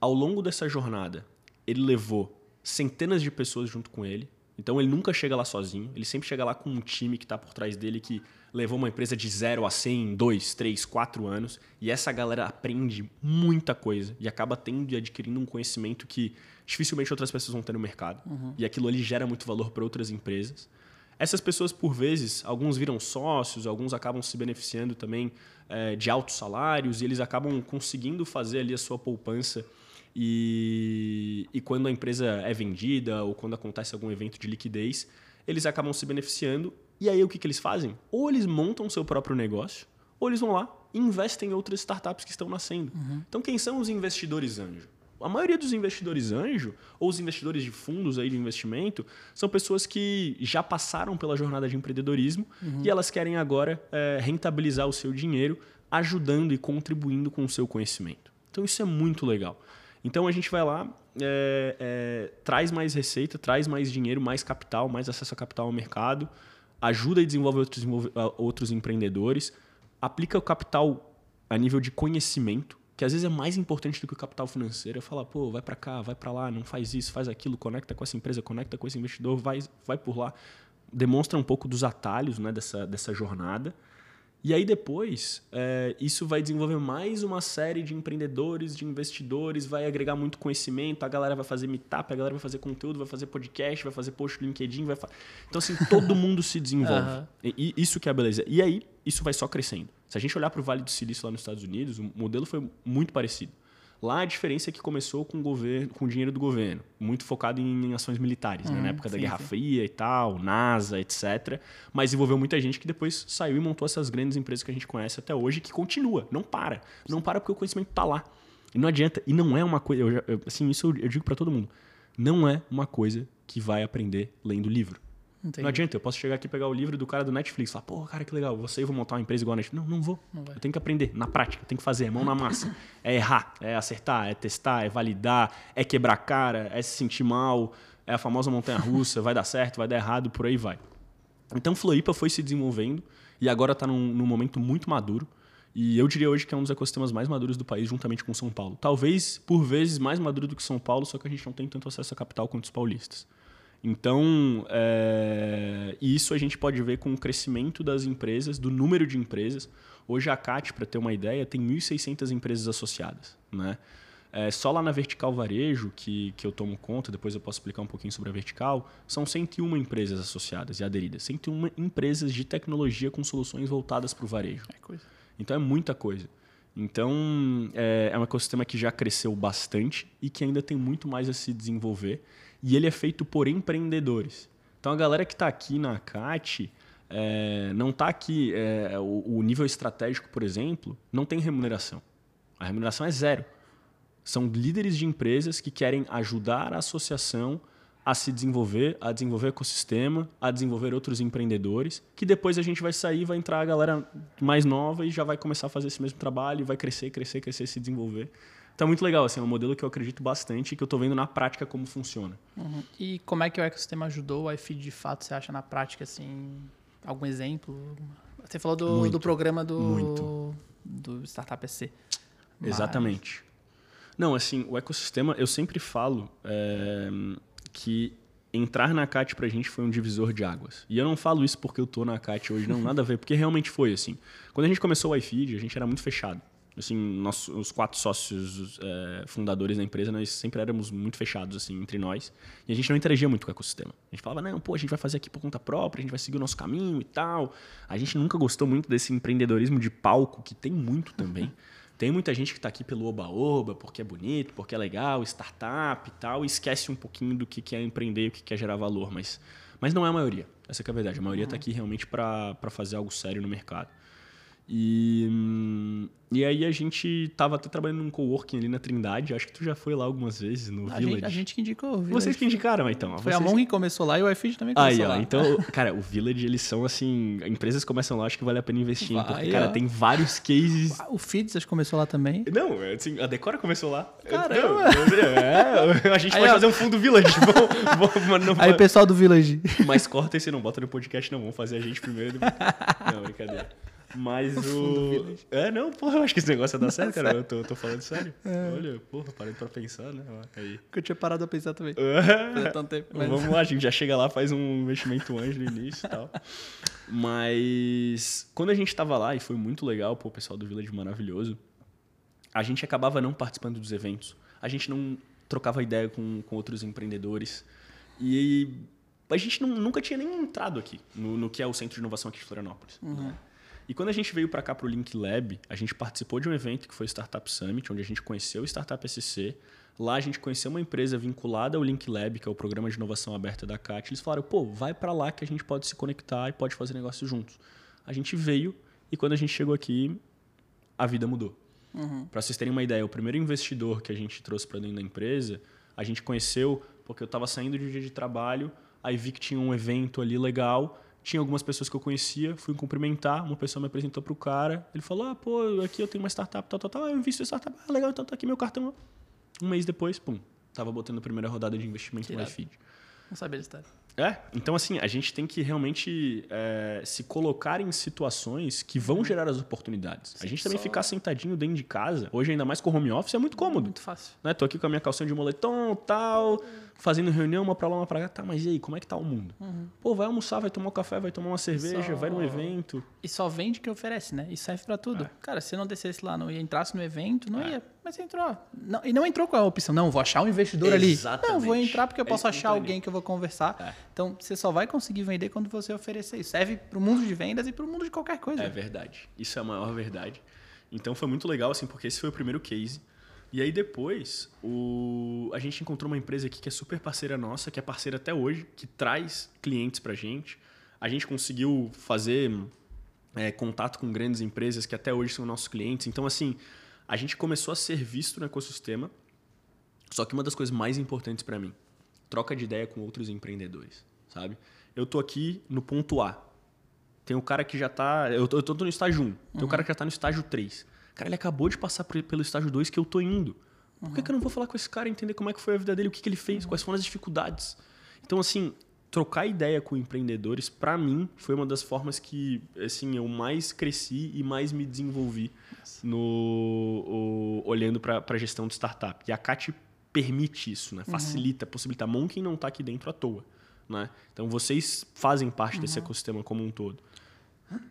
ao longo dessa jornada, ele levou centenas de pessoas junto com ele. Então ele nunca chega lá sozinho, ele sempre chega lá com um time que está por trás dele que levou uma empresa de zero a 100 em 2, 3, 4 anos. E essa galera aprende muita coisa e acaba tendo e adquirindo um conhecimento que dificilmente outras pessoas vão ter no mercado. Uhum. E aquilo ali gera muito valor para outras empresas. Essas pessoas, por vezes, alguns viram sócios, alguns acabam se beneficiando também é, de altos salários e eles acabam conseguindo fazer ali a sua poupança. E, e quando a empresa é vendida ou quando acontece algum evento de liquidez, eles acabam se beneficiando. E aí o que, que eles fazem? Ou eles montam seu próprio negócio, ou eles vão lá e investem em outras startups que estão nascendo. Uhum. Então, quem são os investidores anjo? A maioria dos investidores anjo, ou os investidores de fundos aí de investimento, são pessoas que já passaram pela jornada de empreendedorismo uhum. e elas querem agora é, rentabilizar o seu dinheiro, ajudando e contribuindo com o seu conhecimento. Então isso é muito legal. Então a gente vai lá, é, é, traz mais receita, traz mais dinheiro, mais capital, mais acesso a capital ao mercado, ajuda e desenvolve outros, outros empreendedores, aplica o capital a nível de conhecimento que às vezes é mais importante do que o capital financeiro. Eu falo, pô, vai para cá, vai para lá, não faz isso, faz aquilo, conecta com essa empresa, conecta com esse investidor, vai, vai por lá. Demonstra um pouco dos atalhos né, dessa, dessa jornada. E aí depois, é, isso vai desenvolver mais uma série de empreendedores, de investidores, vai agregar muito conhecimento, a galera vai fazer meetup, a galera vai fazer conteúdo, vai fazer podcast, vai fazer post no LinkedIn, vai fa... Então, assim, todo mundo se desenvolve. Uhum. E, isso que é a beleza. E aí, isso vai só crescendo. Se a gente olhar para o Vale do Silício lá nos Estados Unidos, o modelo foi muito parecido. Lá a diferença é que começou com o governo, com o dinheiro do governo, muito focado em ações militares, uhum, né? na época sim, da Guerra sim. Fria e tal, NASA, etc. Mas envolveu muita gente que depois saiu e montou essas grandes empresas que a gente conhece até hoje, que continua, não para, não para porque o conhecimento está lá. E não adianta, e não é uma coisa, eu, eu, assim, isso eu, eu digo para todo mundo, não é uma coisa que vai aprender lendo livro. Entendi. Não adianta, eu posso chegar aqui e pegar o livro do cara do Netflix e falar, pô, cara, que legal, você eu vou montar uma empresa igual a Netflix. Não, não vou. Não eu tenho que aprender, na prática, tem que fazer, mão na massa. É errar, é acertar, é testar, é validar, é quebrar cara, é se sentir mal, é a famosa montanha russa, vai dar certo, vai dar errado, por aí vai. Então Floripa foi se desenvolvendo e agora está num, num momento muito maduro. E eu diria hoje que é um dos ecossistemas mais maduros do país, juntamente com São Paulo. Talvez, por vezes, mais maduro do que São Paulo, só que a gente não tem tanto acesso a capital quanto os paulistas. Então, é, isso a gente pode ver com o crescimento das empresas, do número de empresas. Hoje a CAT, para ter uma ideia, tem 1.600 empresas associadas. Né? É, só lá na Vertical Varejo, que, que eu tomo conta, depois eu posso explicar um pouquinho sobre a Vertical, são 101 empresas associadas e aderidas. 101 empresas de tecnologia com soluções voltadas para o varejo. É coisa. Então é muita coisa. Então é, é um ecossistema que já cresceu bastante e que ainda tem muito mais a se desenvolver. E ele é feito por empreendedores. Então a galera que está aqui na CAT é, não está aqui. É, o, o nível estratégico, por exemplo, não tem remuneração. A remuneração é zero. São líderes de empresas que querem ajudar a associação a se desenvolver, a desenvolver ecossistema, a desenvolver outros empreendedores, que depois a gente vai sair, vai entrar a galera mais nova e já vai começar a fazer esse mesmo trabalho, vai crescer, crescer, crescer, se desenvolver. Então é muito legal, assim, é um modelo que eu acredito bastante e que eu estou vendo na prática como funciona. Uhum. E como é que o ecossistema ajudou o iFeed de fato, você acha na prática, assim, algum exemplo? Você falou do, do programa do, muito. do Startup SC. Mas... Exatamente. Não, assim, o ecossistema, eu sempre falo é, que entrar na CAT pra gente foi um divisor de águas. E eu não falo isso porque eu tô na CAT hoje, não, nada a ver, porque realmente foi assim. Quando a gente começou o iFeed, a gente era muito fechado. Assim, nós, os quatro sócios é, fundadores da empresa, nós sempre éramos muito fechados assim entre nós. E a gente não interagia muito com o ecossistema. A gente falava, não, pô, a gente vai fazer aqui por conta própria, a gente vai seguir o nosso caminho e tal. A gente nunca gostou muito desse empreendedorismo de palco, que tem muito também. Tem muita gente que está aqui pelo oba-oba, porque é bonito, porque é legal, startup e tal, e esquece um pouquinho do que é empreender, o que é gerar valor. Mas, mas não é a maioria. Essa é a verdade. A maioria está uhum. aqui realmente para fazer algo sério no mercado. E, e aí a gente tava até trabalhando num coworking ali na Trindade. Acho que tu já foi lá algumas vezes no a Village. Gente, a gente que indicou o Village. Vocês que indicaram, então. Foi vocês... a Mon que começou lá e o iFeed também começou aí, ó, lá. Então, cara, o Village, eles são assim... Empresas começam lá, acho que vale a pena investir. Vai, porque, cara, ó. tem vários cases... O Feeds, começou lá também. Não, assim, a Decora começou lá. Caramba! é, a gente aí, pode ó. fazer um fundo Village. vamos, vamos, não, aí, pessoal do Village. Mas corta esse não bota no podcast, não. Vamos fazer a gente primeiro. Não, brincadeira. Mas o. É, não, porra, eu acho que esse negócio ia dar certo, cara. Eu tô, tô falando sério. É. Olha, porra, parei pra pensar, né? Aí. Que eu tinha parado a pensar também. É. tanto tempo. Mas... Vamos lá, a gente já chega lá, faz um investimento anjo no início e tal. Mas quando a gente tava lá, e foi muito legal, pô, o pessoal do Village maravilhoso, a gente acabava não participando dos eventos. A gente não trocava ideia com, com outros empreendedores. E a gente não, nunca tinha nem entrado aqui, no, no, que é o Centro de Inovação aqui de Florianópolis. Uhum. Né? E quando a gente veio para cá para o Link Lab, a gente participou de um evento que foi o Startup Summit, onde a gente conheceu o Startup SC. Lá a gente conheceu uma empresa vinculada ao Link Lab, que é o programa de inovação aberta da CAT. Eles falaram, pô, vai para lá que a gente pode se conectar e pode fazer negócio juntos. A gente veio e quando a gente chegou aqui, a vida mudou. Uhum. Para vocês terem uma ideia, o primeiro investidor que a gente trouxe para dentro da empresa, a gente conheceu porque eu estava saindo de um dia de trabalho, aí vi que tinha um evento ali legal tinha algumas pessoas que eu conhecia, fui cumprimentar, uma pessoa me apresentou para o cara, ele falou, ah, pô, aqui eu tenho uma startup, tal, tal, tal, eu invisto em startup, ah, legal, então tá aqui meu cartão. Um mês depois, pum, tava botando a primeira rodada de investimento no iFeed. Não sabia da história. É, então assim, a gente tem que realmente é, se colocar em situações que vão uhum. gerar as oportunidades. Sim, a gente também só... ficar sentadinho dentro de casa, hoje ainda mais com home office, é muito cômodo. Muito fácil. Né? Tô aqui com a minha calcinha de moletom tal, fazendo reunião, uma pra lá, uma pra cá. Tá, mas e aí, como é que tá o mundo? Uhum. Pô, vai almoçar, vai tomar um café, vai tomar uma cerveja, só... vai num evento. E só vende o que oferece, né? E serve para tudo. É. Cara, se não descesse lá não ia entrasse no evento, não é. ia. Mas você entrou. Não, e não entrou com a opção, não, vou achar um investidor Exatamente. ali. Não, vou entrar porque eu posso é achar alguém que eu vou conversar. É. Então, você só vai conseguir vender quando você oferecer isso. Serve para o mundo de vendas e para o mundo de qualquer coisa. É verdade. Isso é a maior verdade. Então, foi muito legal, assim, porque esse foi o primeiro case. E aí depois, o... a gente encontrou uma empresa aqui que é super parceira nossa, que é parceira até hoje, que traz clientes para gente. A gente conseguiu fazer é, contato com grandes empresas que até hoje são nossos clientes. Então, assim, a gente começou a ser visto no ecossistema. Só que uma das coisas mais importantes para mim, troca de ideia com outros empreendedores, sabe? Eu tô aqui no ponto A. Tem o um cara que já tá, eu tô, eu tô no estágio 1. Tem o um cara que já tá no estágio 3. Cara, ele acabou de passar pelo estágio 2 que eu tô indo. Por que, uhum. que, eu não vou falar com esse cara e entender como é que foi a vida dele, o que, que ele fez, uhum. quais foram as dificuldades? Então, assim, trocar ideia com empreendedores, para mim, foi uma das formas que assim, eu mais cresci e mais me desenvolvi no, o, olhando para a gestão de startup. E a CAT permite isso, né? Uhum. facilita, uhum. possibilita. A Monkey não está aqui dentro à toa. Né? Então, vocês fazem parte uhum. desse ecossistema como um todo.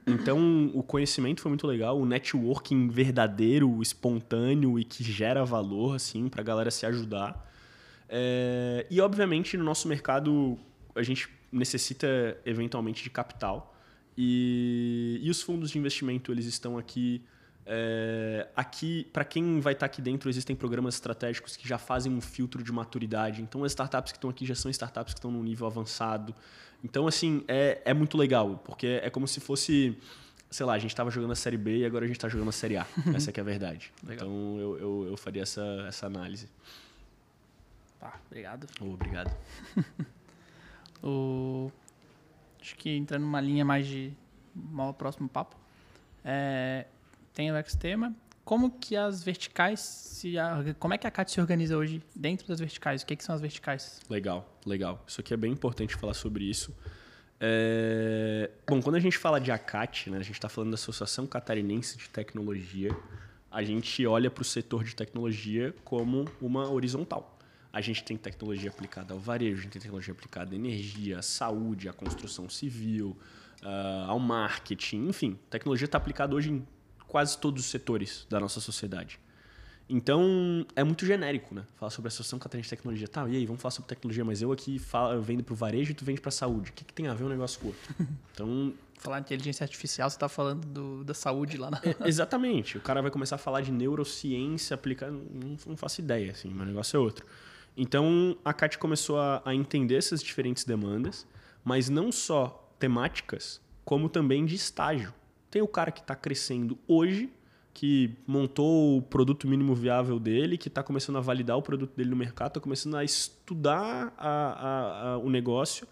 Então, o conhecimento foi muito legal, o networking verdadeiro, espontâneo e que gera valor, assim, pra galera se ajudar. É, e, obviamente, no nosso mercado, a gente necessita, eventualmente, de capital. E, e os fundos de investimento, eles estão aqui... É, aqui, para quem vai estar aqui dentro, existem programas estratégicos que já fazem um filtro de maturidade. Então, as startups que estão aqui já são startups que estão num nível avançado. Então, assim, é, é muito legal, porque é como se fosse, sei lá, a gente estava jogando a Série B e agora a gente está jogando a Série A. essa é a verdade. então, eu, eu, eu, faria essa, essa análise. Tá, obrigado. Oh, obrigado. o... Acho que entrando numa linha mais de mal próximo papo. É, tem o Extema. Como que as verticais se como é que a CAT se organiza hoje dentro das verticais? O que, que são as verticais? Legal, legal. Isso aqui é bem importante falar sobre isso. É... Bom, quando a gente fala de ACAT, né, a gente está falando da Associação Catarinense de Tecnologia, a gente olha para o setor de tecnologia como uma horizontal. A gente tem tecnologia aplicada ao varejo, a gente tem tecnologia aplicada à energia, à saúde, à construção civil, uh, ao marketing, enfim. Tecnologia está aplicada hoje em quase todos os setores da nossa sociedade. Então, é muito genérico, né? Falar sobre a Associação Catarinense de Tecnologia. Tá, e aí, vamos falar sobre tecnologia, mas eu aqui falo, eu vendo para o varejo e tu vende para a saúde. O que, que, tem a ver um negócio com o outro? Então... falar de inteligência artificial, você está falando do, da saúde lá na... É, exatamente. O cara vai começar a falar de neurociência, aplicar... Não, não faço ideia, assim, mas o negócio é outro. Então, a CAT começou a, a entender essas diferentes demandas, mas não só temáticas, como também de estágio. Tem o cara que está crescendo hoje, que montou o produto mínimo viável dele, que está começando a validar o produto dele no mercado, está começando a estudar a, a, a, o negócio.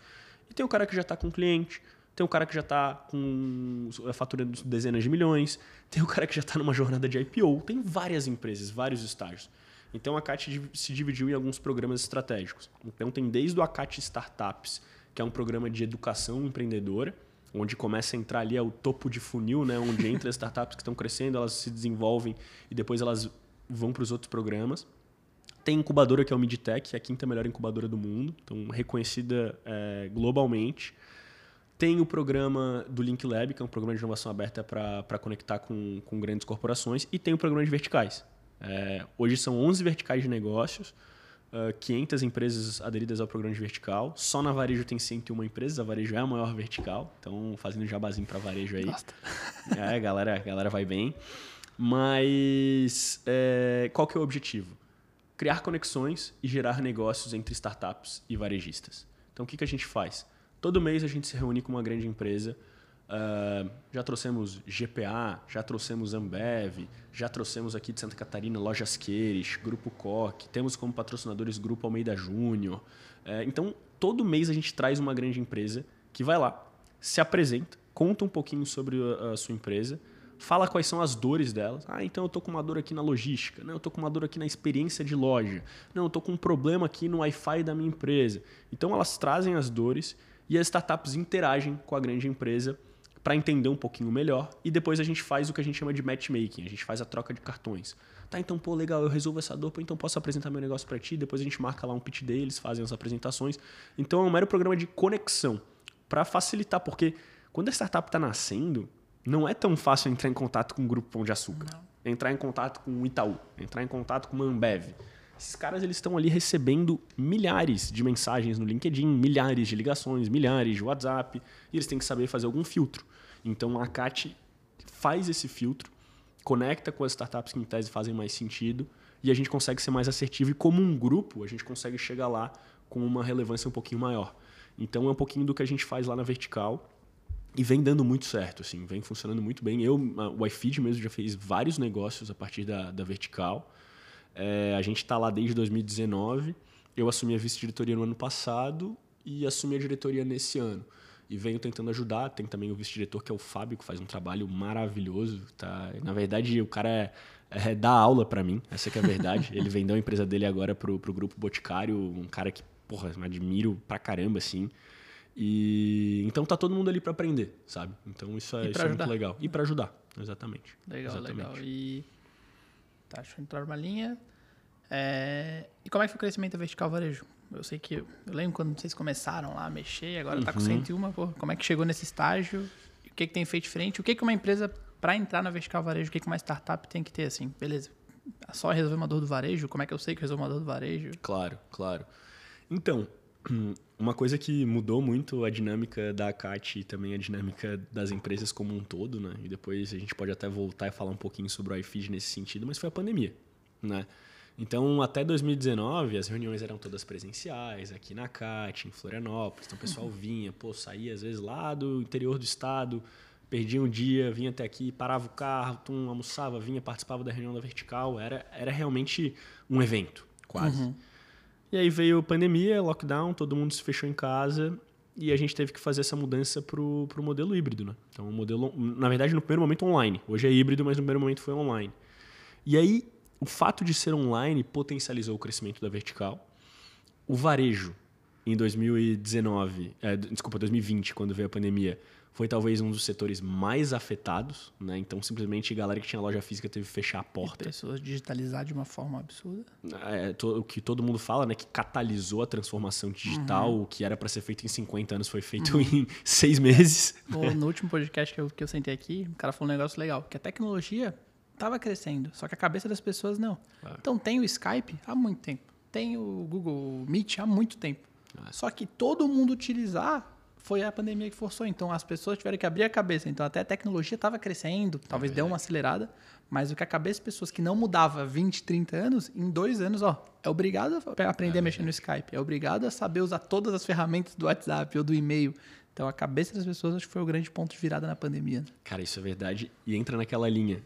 E tem o cara que já está com cliente, tem o cara que já está com a fatura de dezenas de milhões, tem o cara que já está numa jornada de IPO. Tem várias empresas, vários estágios. Então a CAT se dividiu em alguns programas estratégicos. Então tem desde o ACAT Startups, que é um programa de educação empreendedora, onde começa a entrar ali é o topo de funil, né, onde entra as startups que estão crescendo, elas se desenvolvem e depois elas vão para os outros programas. Tem incubadora que é o Midtech, é a quinta melhor incubadora do mundo, então reconhecida é, globalmente. Tem o programa do Link Lab, que é um programa de inovação aberta para conectar com, com grandes corporações, e tem o programa de verticais. É, hoje são 11 verticais de negócios, uh, 500 empresas aderidas ao programa de vertical. Só na Varejo tem 101 empresas, a Varejo é a maior vertical. Então, fazendo jabazinho para Varejo aí. Gosta. É, galera, a galera vai bem. Mas é, qual que é o objetivo? Criar conexões e gerar negócios entre startups e varejistas. Então, o que, que a gente faz? Todo mês a gente se reúne com uma grande empresa Uh, já trouxemos GPA, já trouxemos Ambev, já trouxemos aqui de Santa Catarina Lojas Queires, Grupo Coque, temos como patrocinadores Grupo Almeida Júnior. Uh, então, todo mês a gente traz uma grande empresa que vai lá, se apresenta, conta um pouquinho sobre a, a sua empresa, fala quais são as dores delas. Ah, então eu estou com uma dor aqui na logística, não, eu estou com uma dor aqui na experiência de loja, não, eu estou com um problema aqui no Wi-Fi da minha empresa. Então, elas trazem as dores e as startups interagem com a grande empresa para entender um pouquinho melhor e depois a gente faz o que a gente chama de matchmaking, a gente faz a troca de cartões. Tá, então, pô, legal, eu resolvo essa dor, pô, então posso apresentar meu negócio para ti, depois a gente marca lá um pitch deles, fazem as apresentações. Então é um mero programa de conexão para facilitar, porque quando a startup está nascendo, não é tão fácil entrar em contato com o grupo Pão de Açúcar, não. entrar em contato com o Itaú, entrar em contato com o Ambev. Esses caras eles estão ali recebendo milhares de mensagens no LinkedIn, milhares de ligações, milhares de WhatsApp, e eles têm que saber fazer algum filtro. Então a CAT faz esse filtro, conecta com as startups que em tese fazem mais sentido e a gente consegue ser mais assertivo e como um grupo a gente consegue chegar lá com uma relevância um pouquinho maior. Então é um pouquinho do que a gente faz lá na vertical e vem dando muito certo, assim, vem funcionando muito bem. Eu, o iFeed mesmo já fez vários negócios a partir da, da vertical. É, a gente está lá desde 2019. Eu assumi a vice-diretoria no ano passado e assumi a diretoria nesse ano e venho tentando ajudar. Tem também o vice-diretor, que é o Fábio, que faz um trabalho maravilhoso. Tá? Na verdade, o cara é, é dá aula para mim, essa é a verdade. Ele vendeu a empresa dele agora pro, pro Grupo Boticário, um cara que, porra, me admiro pra caramba, assim. E então tá todo mundo ali para aprender, sabe? Então isso é, isso é muito legal. E para ajudar, exatamente. Legal, exatamente. legal. E tá, deixa eu entrar numa linha. É... E como é que foi o crescimento vertical varejo? Eu sei que. Eu lembro quando vocês começaram lá a mexer, agora uhum. tá com 101, uhum. pô. Como é que chegou nesse estágio? O que, que tem feito diferente? O que, que uma empresa, para entrar na vertical varejo, o que, que uma startup tem que ter, assim? Beleza, só resolver uma dor do varejo? Como é que eu sei que resolve uma dor do varejo? Claro, claro. Então, uma coisa que mudou muito a dinâmica da CAT e também a dinâmica das empresas como um todo, né? E depois a gente pode até voltar e falar um pouquinho sobre o iFeed nesse sentido, mas foi a pandemia, né? Então, até 2019, as reuniões eram todas presenciais, aqui na CAT, em Florianópolis. Então, o pessoal uhum. vinha, pô, saía às vezes lá do interior do estado, perdia um dia, vinha até aqui, parava o carro, tum, almoçava, vinha, participava da reunião da vertical. Era, era realmente um evento, quase. Uhum. E aí veio pandemia, lockdown, todo mundo se fechou em casa e a gente teve que fazer essa mudança para o modelo híbrido. Né? Então, o modelo, na verdade, no primeiro momento online. Hoje é híbrido, mas no primeiro momento foi online. E aí, o fato de ser online potencializou o crescimento da vertical. O varejo, em 2019, é, desculpa, 2020, quando veio a pandemia, foi talvez um dos setores mais afetados, né? Então, simplesmente, a galera que tinha loja física teve que fechar a porta. E pessoas digitalizar de uma forma absurda. É, to, o que todo mundo fala, né? Que catalisou a transformação digital. Uhum. O que era para ser feito em 50 anos foi feito uhum. em seis meses. No, no último podcast que eu, que eu sentei aqui, o cara falou um negócio legal. Que a tecnologia estava crescendo, só que a cabeça das pessoas não. É. Então, tem o Skype há muito tempo. Tem o Google Meet há muito tempo. É. Só que todo mundo utilizar foi a pandemia que forçou. Então as pessoas tiveram que abrir a cabeça. Então até a tecnologia estava crescendo, talvez é deu uma acelerada, mas o que a cabeça de pessoas que não mudava 20, 30 anos, em dois anos, ó, é obrigado a aprender é a mexer no Skype, é obrigado a saber usar todas as ferramentas do WhatsApp ou do e-mail. Então a cabeça das pessoas acho que foi o grande ponto de virada na pandemia. Cara, isso é verdade. E entra naquela linha.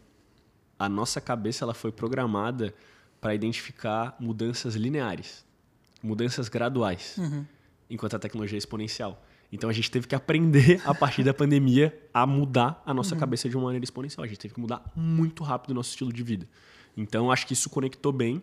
A nossa cabeça ela foi programada para identificar mudanças lineares, mudanças graduais, uhum. enquanto a tecnologia é exponencial. Então a gente teve que aprender a partir da pandemia a mudar a nossa uhum. cabeça de uma maneira exponencial. A gente teve que mudar muito rápido o nosso estilo de vida. Então acho que isso conectou bem.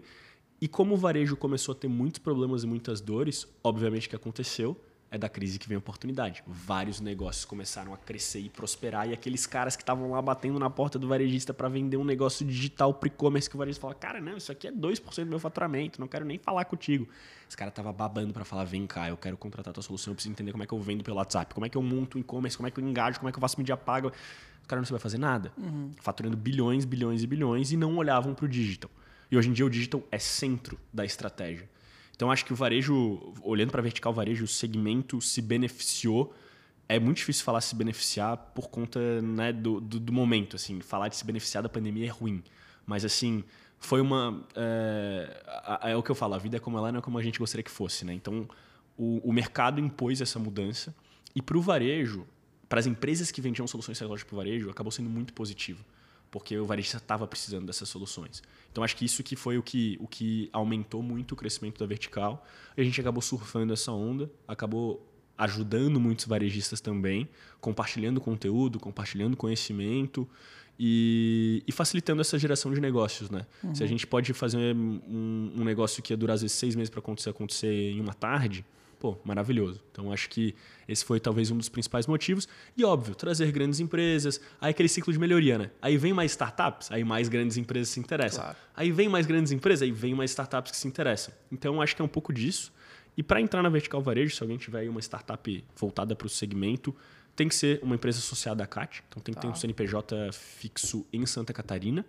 E como o varejo começou a ter muitos problemas e muitas dores, obviamente que aconteceu, é da crise que vem a oportunidade. Vários negócios começaram a crescer e prosperar e aqueles caras que estavam lá batendo na porta do varejista para vender um negócio digital pro e-commerce que o varejista fala: "Cara, não, isso aqui é 2% do meu faturamento, não quero nem falar contigo". Esse cara tava babando para falar: "Vem cá, eu quero contratar a tua solução, eu preciso entender como é que eu vendo pelo WhatsApp, como é que eu monto um e-commerce, como é que eu engajo, como é que eu faço mídia paga". O cara não vai fazer nada. Uhum. Faturando bilhões, bilhões e bilhões e não olhavam pro digital. E hoje em dia o digital é centro da estratégia. Então acho que o varejo, olhando para vertical varejo, o segmento se beneficiou. É muito difícil falar se beneficiar por conta né, do, do, do, momento. Assim, falar de se beneficiar da pandemia é ruim. Mas assim, foi uma. É, é, o que eu falo, a vida é como ela não é como a gente gostaria que fosse. Né? Então o, o mercado impôs essa mudança. E para o varejo, para as empresas que vendiam soluções tecnológicas para o varejo, acabou sendo muito positivo porque o varejista estava precisando dessas soluções. Então acho que isso que foi o que, o que aumentou muito o crescimento da vertical. A gente acabou surfando essa onda, acabou ajudando muitos varejistas também, compartilhando conteúdo, compartilhando conhecimento e, e facilitando essa geração de negócios, né? Uhum. Se a gente pode fazer um, um negócio que ia durar às vezes seis meses para acontecer, acontecer em uma tarde, pô, maravilhoso. Então acho que esse foi talvez um dos principais motivos. E óbvio, trazer grandes empresas, aí aquele ciclo de melhoria, né? Aí vem mais startups, aí mais grandes empresas se interessam. Claro. Aí vem mais grandes empresas, aí vem mais startups que se interessam. Então acho que é um pouco disso. E para entrar na vertical varejo, se alguém tiver aí uma startup voltada para o segmento, tem que ser uma empresa associada à CAT. Então tem que tá. ter um tá. CNPJ fixo em Santa Catarina.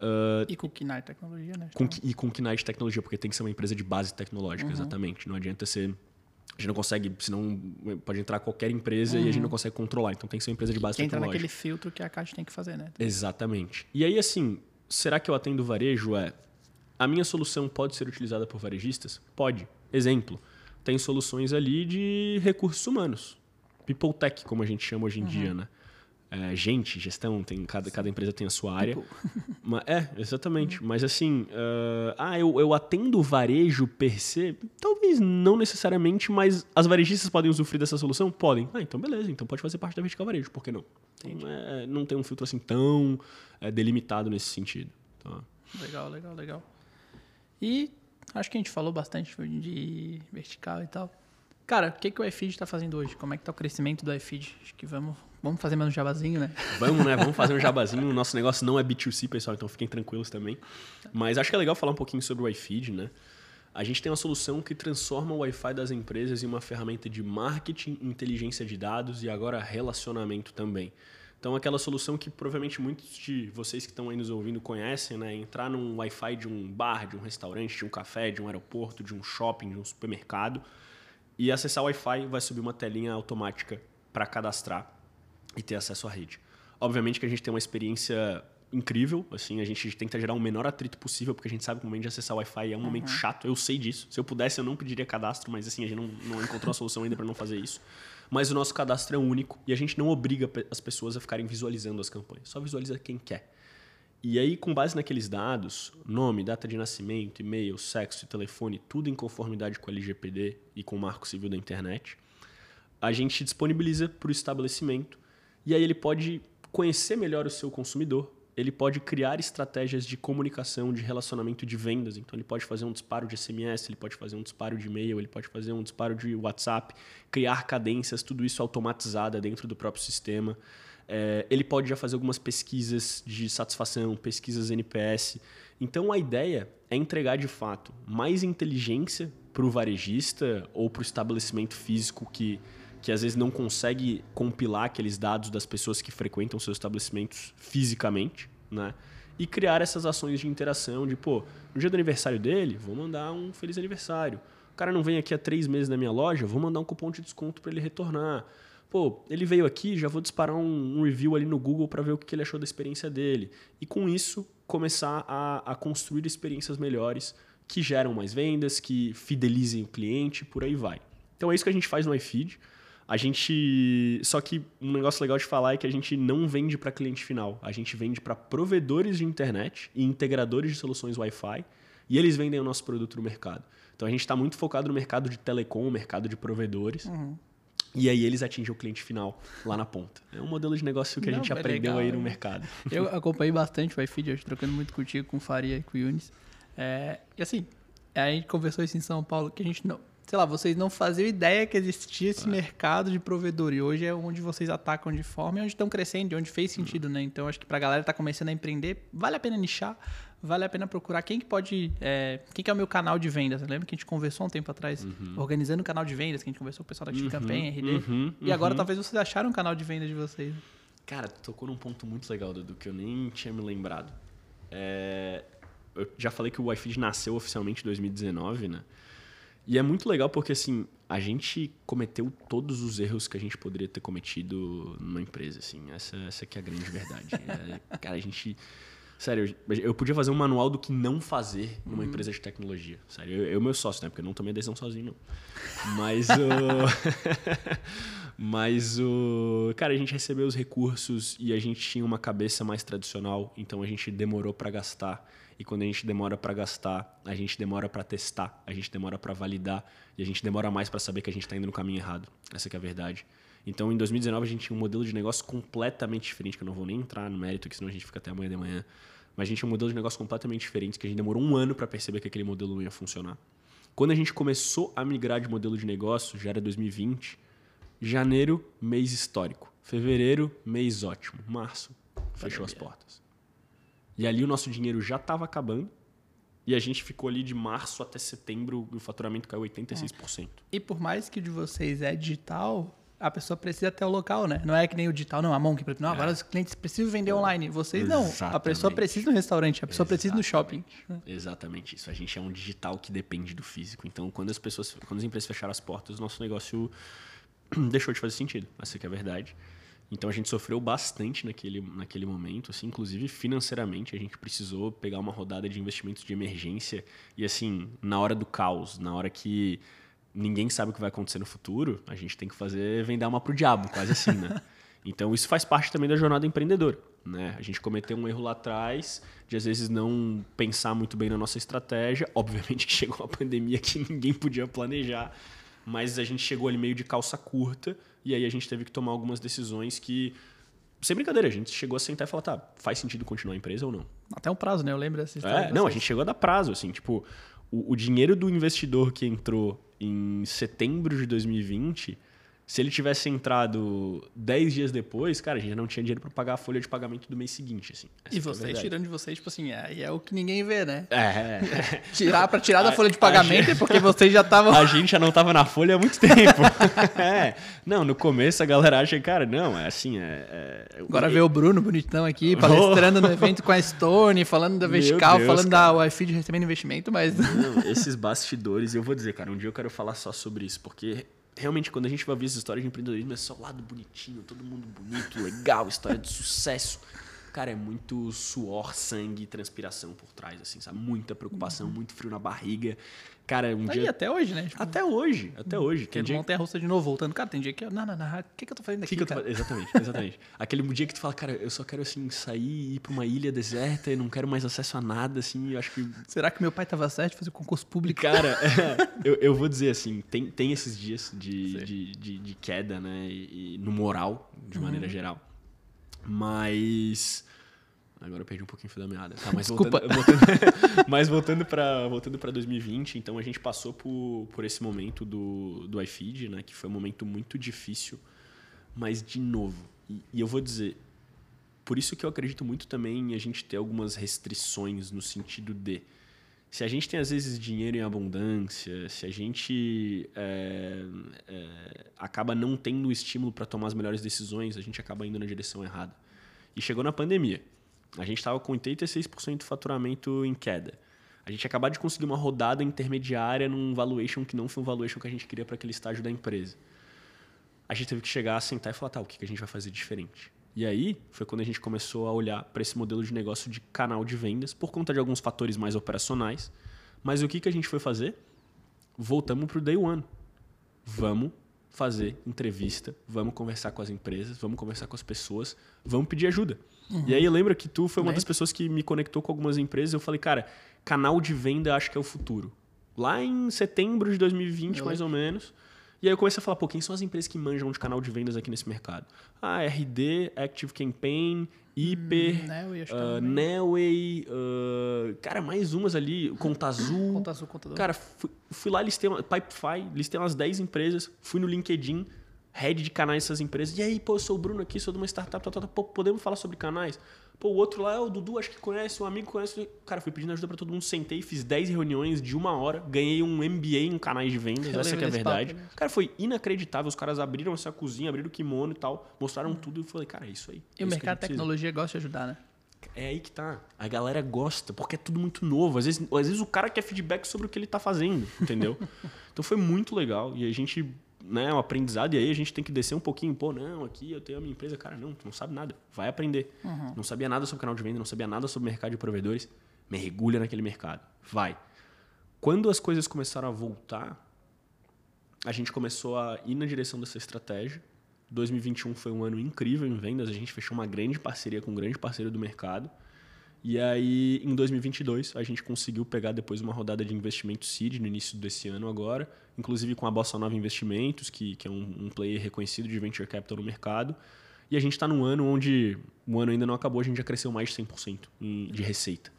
Uh, e com KNIT Tecnologia, né? Com, e com KNIT Tecnologia, porque tem que ser uma empresa de base tecnológica, uhum. exatamente. Não adianta ser a gente não consegue, senão pode entrar qualquer empresa uhum. e a gente não uhum. consegue controlar. Então tem que ser uma empresa de base tem tecnológica. Entra naquele filtro que a Caixa tem que fazer, né? Exatamente. E aí, assim, será que eu atendo varejo? É, a minha solução pode ser utilizada por varejistas? Pode. Exemplo, tem soluções ali de recursos humanos. People Tech, como a gente chama hoje em uhum. dia, né? É, gente, gestão, tem cada, cada empresa tem a sua área. Mas, é, exatamente. Uhum. Mas assim, uh, ah, eu, eu atendo o varejo per se? Talvez não necessariamente, mas as varejistas podem usufruir dessa solução? Podem. Ah, então beleza, então pode fazer parte da vertical varejo, por que não? Então, é, não tem um filtro assim tão é, delimitado nesse sentido. Tá? Legal, legal, legal. E acho que a gente falou bastante de vertical e tal. Cara, o que, que o iFeed está fazendo hoje? Como é que está o crescimento do iFeed? Acho que vamos, vamos fazer mais um jabazinho, né? Vamos, né? Vamos fazer um jabazinho. O nosso negócio não é B2C, pessoal, então fiquem tranquilos também. Mas acho que é legal falar um pouquinho sobre o iFeed, né? A gente tem uma solução que transforma o Wi-Fi das empresas em uma ferramenta de marketing, inteligência de dados e agora relacionamento também. Então, aquela solução que provavelmente muitos de vocês que estão aí nos ouvindo conhecem, né? Entrar num Wi-Fi de um bar, de um restaurante, de um café, de um aeroporto, de um shopping, de um supermercado e acessar o Wi-Fi vai subir uma telinha automática para cadastrar e ter acesso à rede. Obviamente que a gente tem uma experiência incrível, assim, a gente tenta gerar o menor atrito possível, porque a gente sabe que o momento de acessar o Wi-Fi é um uhum. momento chato, eu sei disso. Se eu pudesse, eu não pediria cadastro, mas assim, a gente não, não encontrou uma solução ainda para não fazer isso. Mas o nosso cadastro é único e a gente não obriga as pessoas a ficarem visualizando as campanhas, só visualiza quem quer. E aí, com base naqueles dados, nome, data de nascimento, e-mail, sexo, telefone, tudo em conformidade com a LGPD e com o Marco Civil da Internet, a gente disponibiliza para o estabelecimento e aí ele pode conhecer melhor o seu consumidor, ele pode criar estratégias de comunicação, de relacionamento de vendas. Então, ele pode fazer um disparo de SMS, ele pode fazer um disparo de e-mail, ele pode fazer um disparo de WhatsApp, criar cadências, tudo isso automatizada dentro do próprio sistema. É, ele pode já fazer algumas pesquisas de satisfação, pesquisas NPS. Então, a ideia é entregar de fato mais inteligência para o varejista ou para o estabelecimento físico que que às vezes não consegue compilar aqueles dados das pessoas que frequentam seus estabelecimentos fisicamente, né? E criar essas ações de interação, de, pô, no dia do aniversário dele, vou mandar um feliz aniversário. O cara não vem aqui há três meses na minha loja, vou mandar um cupom de desconto para ele retornar. Pô, ele veio aqui, já vou disparar um, um review ali no Google para ver o que ele achou da experiência dele. E com isso, começar a, a construir experiências melhores que geram mais vendas, que fidelizem o cliente, por aí vai. Então é isso que a gente faz no iFeed. A gente. Só que um negócio legal de falar é que a gente não vende para cliente final. A gente vende para provedores de internet e integradores de soluções Wi-Fi. E eles vendem o nosso produto no mercado. Então a gente está muito focado no mercado de telecom, mercado de provedores. Uhum. E aí eles atingem o cliente final lá na ponta. É um modelo de negócio que não, a gente aprendeu legal, aí no mercado. Eu acompanhei bastante o iFeed, hoje trocando muito contigo, com o Faria e com o Yunis. É, e assim, a gente conversou isso em São Paulo, que a gente não, sei lá, vocês não faziam ideia que existia esse é. mercado de provedor. E hoje é onde vocês atacam de forma e onde estão crescendo, e onde fez sentido, né? Então acho que pra galera que tá começando a empreender, vale a pena nichar, vale a pena procurar quem que pode. É, quem que é o meu canal de vendas? Lembra que a gente conversou um tempo atrás, uhum. organizando o canal de vendas, que a gente conversou com o pessoal da uhum, Campanha, RD. Uhum, e agora uhum. talvez vocês acharam um canal de vendas de vocês. Cara, tocou num ponto muito legal, do que eu nem tinha me lembrado. É, eu já falei que o wi nasceu oficialmente em 2019, né? E é muito legal porque, assim, a gente cometeu todos os erros que a gente poderia ter cometido numa empresa, assim. Essa, essa que é a grande verdade. é, cara, a gente... Sério, eu podia fazer um manual do que não fazer numa uhum. empresa de tecnologia. Sério, eu, eu meu sócio, né? Porque eu não tomei a decisão sozinho, não. Mas o... Mas o... Cara, a gente recebeu os recursos e a gente tinha uma cabeça mais tradicional. Então, a gente demorou para gastar. E quando a gente demora para gastar, a gente demora para testar, a gente demora para validar e a gente demora mais para saber que a gente está indo no caminho errado. Essa é a verdade. Então, em 2019, a gente tinha um modelo de negócio completamente diferente, que eu não vou nem entrar no mérito, que senão a gente fica até amanhã de manhã. Mas a gente tinha um modelo de negócio completamente diferente, que a gente demorou um ano para perceber que aquele modelo não ia funcionar. Quando a gente começou a migrar de modelo de negócio, já era 2020, janeiro, mês histórico. Fevereiro, mês ótimo. Março, fechou as portas. E ali o nosso dinheiro já estava acabando. E a gente ficou ali de março até setembro, o faturamento caiu 86%. É. E por mais que o de vocês é digital, a pessoa precisa ter o local, né? Não é que nem o digital, não, a Monk, não, é. agora os clientes precisam vender online. Vocês não. Exatamente. A pessoa precisa no restaurante, a pessoa Exatamente. precisa no shopping. Exatamente isso. A gente é um digital que depende do físico. Então, quando as pessoas, quando as empresas fecharam as portas, o nosso negócio deixou de fazer sentido. Essa que é a verdade. Então a gente sofreu bastante naquele, naquele momento, assim, inclusive financeiramente a gente precisou pegar uma rodada de investimentos de emergência e assim, na hora do caos, na hora que ninguém sabe o que vai acontecer no futuro, a gente tem que fazer vender uma pro diabo, quase assim, né? Então isso faz parte também da jornada empreendedora, né? A gente cometeu um erro lá atrás de às vezes não pensar muito bem na nossa estratégia, obviamente que chegou uma pandemia que ninguém podia planejar, mas a gente chegou ali meio de calça curta e aí a gente teve que tomar algumas decisões que sem brincadeira, a gente chegou a sentar e falar, tá, faz sentido continuar a empresa ou não? Até um prazo, né? Eu lembro dessa história. É, não, a gente chegou a dar prazo, assim, tipo, o, o dinheiro do investidor que entrou em setembro de 2020, Se ele tivesse entrado 10 dias depois, cara, a gente não tinha dinheiro para pagar a folha de pagamento do mês seguinte, assim. Essa e é vocês, é tirando de vocês, tipo assim, é, é o que ninguém vê, né? É. Tirar para tirar da folha de pagamento gente, é porque vocês já estavam. A gente já não tava na folha há muito tempo. é. Não, no começo a galera acha, cara, não, é assim, é. é... Agora vê o Bruno bonitão aqui, palestrando oh. no evento com a Stone, falando da Vertical, Deus, falando cara. da Wi-Fi de recebendo investimento, mas. Não, esses bastidores, eu vou dizer, cara, um dia eu quero falar só sobre isso, porque realmente, quando a gente vai ver as histórias de empreendedorismo, é só o lado bonitinho, todo mundo bonito, legal, história de sucesso. Cara, é muito suor, sangue e transpiração por trás, assim, sabe? Muita preocupação, uhum. muito frio na barriga. Cara, um tá dia. Aí, até hoje, né? Tipo... Até hoje, até hoje. Tem dia... montanha russa de novo, voltando. Cara, tem dia que. Não, não, não. O que, que eu tô fazendo aqui? Que que tô... Exatamente, exatamente. Aquele dia que tu fala, cara, eu só quero, assim, sair e ir pra uma ilha deserta e não quero mais acesso a nada, assim. Eu acho que. Será que meu pai tava certo de fazer concurso público? Cara, eu, eu vou dizer assim, tem, tem esses dias de, de, de, de, queda, né? E, e no moral, de uhum. maneira geral. Mas Agora eu perdi um pouquinho o fio da meada. Tá, mas Desculpa. voltando, voltando, mas voltando para voltando para 2020, então a gente passou por, por esse momento do, do iFeed, né, que foi um momento muito difícil, mas de novo, e, e eu vou dizer, por isso que eu acredito muito também em a gente ter algumas restrições no sentido de se a gente tem às vezes dinheiro em abundância, se a gente é, é, acaba não tendo estímulo para tomar as melhores decisões, a gente acaba indo na direção errada. E chegou na pandemia. A gente estava com 86% do faturamento em queda. A gente acabou de conseguir uma rodada intermediária num valuation que não foi um valuation que a gente queria para aquele estágio da empresa. A gente teve que chegar, sentar e falar, tá, o que a gente vai fazer diferente? E aí foi quando a gente começou a olhar para esse modelo de negócio de canal de vendas, por conta de alguns fatores mais operacionais. Mas o que, que a gente foi fazer? Voltamos para o day one. Vamos fazer entrevista, vamos conversar com as empresas, vamos conversar com as pessoas, vamos pedir ajuda. Uhum. E aí eu lembro que tu foi uma né? das pessoas que me conectou com algumas empresas. Eu falei, cara, canal de venda acho que é o futuro. Lá em setembro de 2020, eu mais lembro. ou menos. E aí eu comecei a falar, pô, quem são as empresas que manjam de canal de vendas aqui nesse mercado? Ah, RD, Active Campaign, Hyper, hum, Nelway, uh, Nelway uh, cara, mais umas ali, Conta Azul. Conta Azul, Conta Azul. Cara, fui, fui lá, listei uma, Pipefy, listei umas 10 empresas, fui no LinkedIn, head de canais dessas empresas. E aí, pô, eu sou o Bruno aqui, sou de uma startup, tá, tá, tá, pô, podemos falar sobre canais? Pô, o outro lá é o Dudu, acho que conhece, um amigo conhece. Cara, fui pedindo ajuda para todo mundo, sentei, fiz 10 reuniões de uma hora, ganhei um MBA em canais de vendas, eu essa que é a verdade. Papo, né? Cara, foi inacreditável. Os caras abriram essa cozinha, abriram o kimono e tal, mostraram tudo e falei, cara, é isso aí. É e o mercado de tecnologia gosta de ajudar, né? É aí que tá. A galera gosta, porque é tudo muito novo. Às vezes, às vezes o cara quer feedback sobre o que ele tá fazendo, entendeu? então foi muito legal. E a gente né, um aprendizado, e aí a gente tem que descer um pouquinho, pô, não, aqui eu tenho a minha empresa, cara, não, tu não sabe nada, vai aprender. Uhum. Não sabia nada sobre canal de venda, não sabia nada sobre mercado de provedores, mergulha naquele mercado, vai. Quando as coisas começaram a voltar, a gente começou a ir na direção dessa estratégia. 2021 foi um ano incrível em vendas, a gente fechou uma grande parceria com um grande parceiro do mercado. E aí, em 2022, a gente conseguiu pegar depois uma rodada de investimento seed no início desse ano agora, inclusive com a Bossa Nova Investimentos, que, que é um, um player reconhecido de venture capital no mercado. E a gente está num ano onde o ano ainda não acabou, a gente já cresceu mais de 100% em, de receita.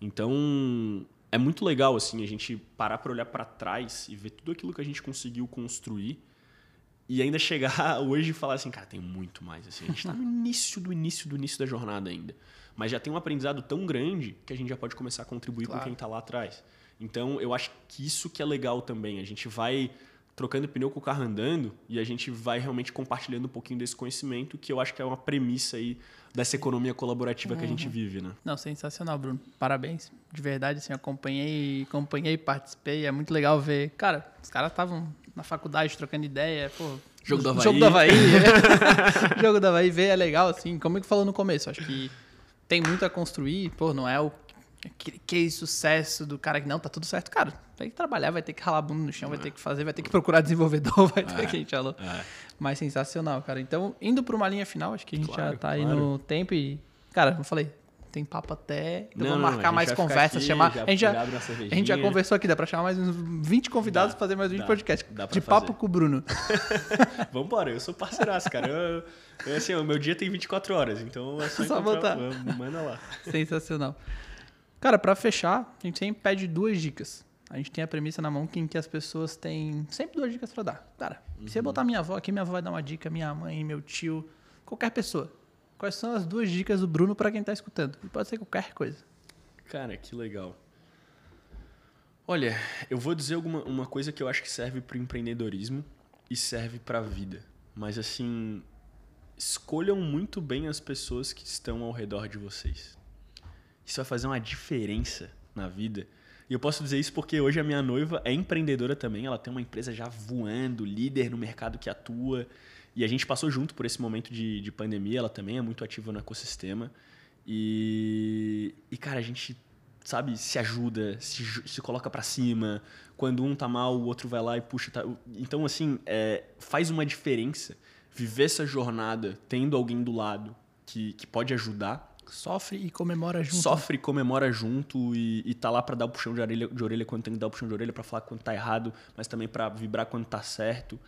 Então, é muito legal assim a gente parar para olhar para trás e ver tudo aquilo que a gente conseguiu construir e ainda chegar hoje e falar assim, cara, tem muito mais. Assim, a gente está no início do início do início da jornada ainda. Mas já tem um aprendizado tão grande que a gente já pode começar a contribuir claro. com quem está lá atrás. Então, eu acho que isso que é legal também. A gente vai trocando pneu com o carro andando e a gente vai realmente compartilhando um pouquinho desse conhecimento, que eu acho que é uma premissa aí dessa economia colaborativa uhum. que a gente uhum. vive, né? Não, sensacional, Bruno. Parabéns. De verdade, assim, acompanhei, acompanhei, participei. É muito legal ver. Cara, os caras estavam na faculdade trocando ideia, pô. Jogo do Havaí. Jogo do Havaí. é. jogo do Havaí ver é legal, assim. Como é que falou no começo? Acho que tem muito a construir, pô, não é o aquele que sucesso do cara que não, tá tudo certo. Cara, tem que trabalhar, vai ter que ralar a bunda no chão, vai ter que fazer, vai ter que procurar desenvolvedor, vai ter é, que a gente falou. É. Mas sensacional, cara. Então, indo para uma linha final, acho que a gente claro, já tá aí no tempo e. Cara, eu falei, tem papo até. Então vamos marcar mais conversas, aqui, chamar. a, gente já, a gente já conversou aqui, dá pra chamar mais uns 20 convidados dá, pra fazer mais 20 podcasts. de fazer. papo com o Bruno. Vambora, eu sou parceiraço, cara. Eu, eu, assim, o meu dia tem 24 horas, então é só, só botar. Manda lá. Sensacional. Cara, para fechar, a gente sempre pede duas dicas. A gente tem a premissa na mão em que as pessoas têm sempre duas dicas para dar. Cara, uhum. se eu botar minha avó aqui, minha avó vai dar uma dica, minha mãe, meu tio, qualquer pessoa. Quais são as duas dicas do Bruno para quem está escutando? E pode ser qualquer coisa. Cara, que legal. Olha, eu vou dizer alguma, uma coisa que eu acho que serve para empreendedorismo e serve para a vida. Mas assim, escolham muito bem as pessoas que estão ao redor de vocês. Isso vai fazer uma diferença na vida. E eu posso dizer isso porque hoje a minha noiva é empreendedora também. Ela tem uma empresa já voando, líder no mercado que atua. E a gente passou junto por esse momento de, de pandemia. Ela também é muito ativa no ecossistema. E, e cara, a gente, sabe, se ajuda, se, se coloca para cima. Quando um tá mal, o outro vai lá e puxa. Tá... Então, assim, é, faz uma diferença viver essa jornada tendo alguém do lado que, que pode ajudar Sofre e comemora junto. Sofre e comemora junto e, e tá lá para dar o puxão de orelha, de orelha quando tem que dar o puxão de orelha, para falar quando tá errado, mas também para vibrar quando tá certo.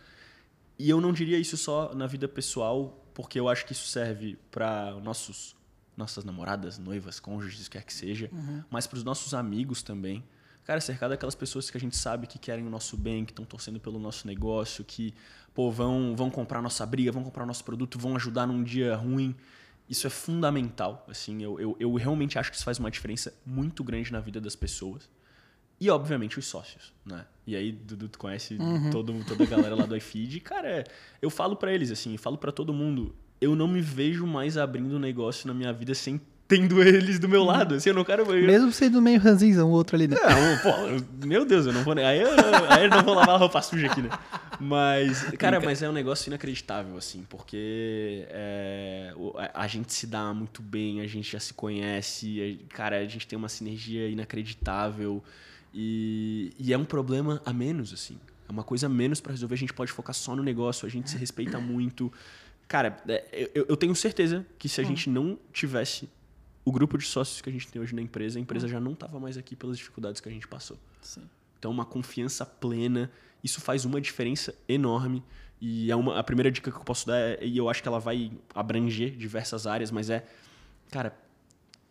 E eu não diria isso só na vida pessoal, porque eu acho que isso serve para nossos nossas namoradas, noivas, cônjuges, quer que seja, uhum. mas para os nossos amigos também. Cara, cercado daquelas pessoas que a gente sabe que querem o nosso bem, que estão torcendo pelo nosso negócio, que pô, vão, vão comprar nossa briga, vão comprar nosso produto, vão ajudar num dia ruim. Isso é fundamental. Assim, eu, eu, eu realmente acho que isso faz uma diferença muito grande na vida das pessoas. E, obviamente, os sócios, né? E aí, Dudu, tu conhece uhum. todo, toda a galera lá do iFeed. Cara, eu falo para eles, assim, eu falo para todo mundo, eu não me vejo mais abrindo um negócio na minha vida sem tendo eles do meu lado. Assim, eu não quero. Mesmo sendo meio ranzinho, o outro ali, né? Não, pô, meu Deus, eu não vou. Aí eu, aí eu não vou lavar a roupa suja aqui, né? Mas, cara, mas é um negócio inacreditável, assim, porque é, a gente se dá muito bem, a gente já se conhece, cara, a gente tem uma sinergia inacreditável e, e é um problema a menos, assim. É uma coisa a menos para resolver, a gente pode focar só no negócio, a gente se respeita muito. Cara, é, eu, eu tenho certeza que se a hum. gente não tivesse o grupo de sócios que a gente tem hoje na empresa, a empresa uhum. já não estava mais aqui pelas dificuldades que a gente passou. Sim. Então, uma confiança plena, isso faz uma diferença enorme. E é uma, a primeira dica que eu posso dar, é, e eu acho que ela vai abranger diversas áreas, mas é, cara,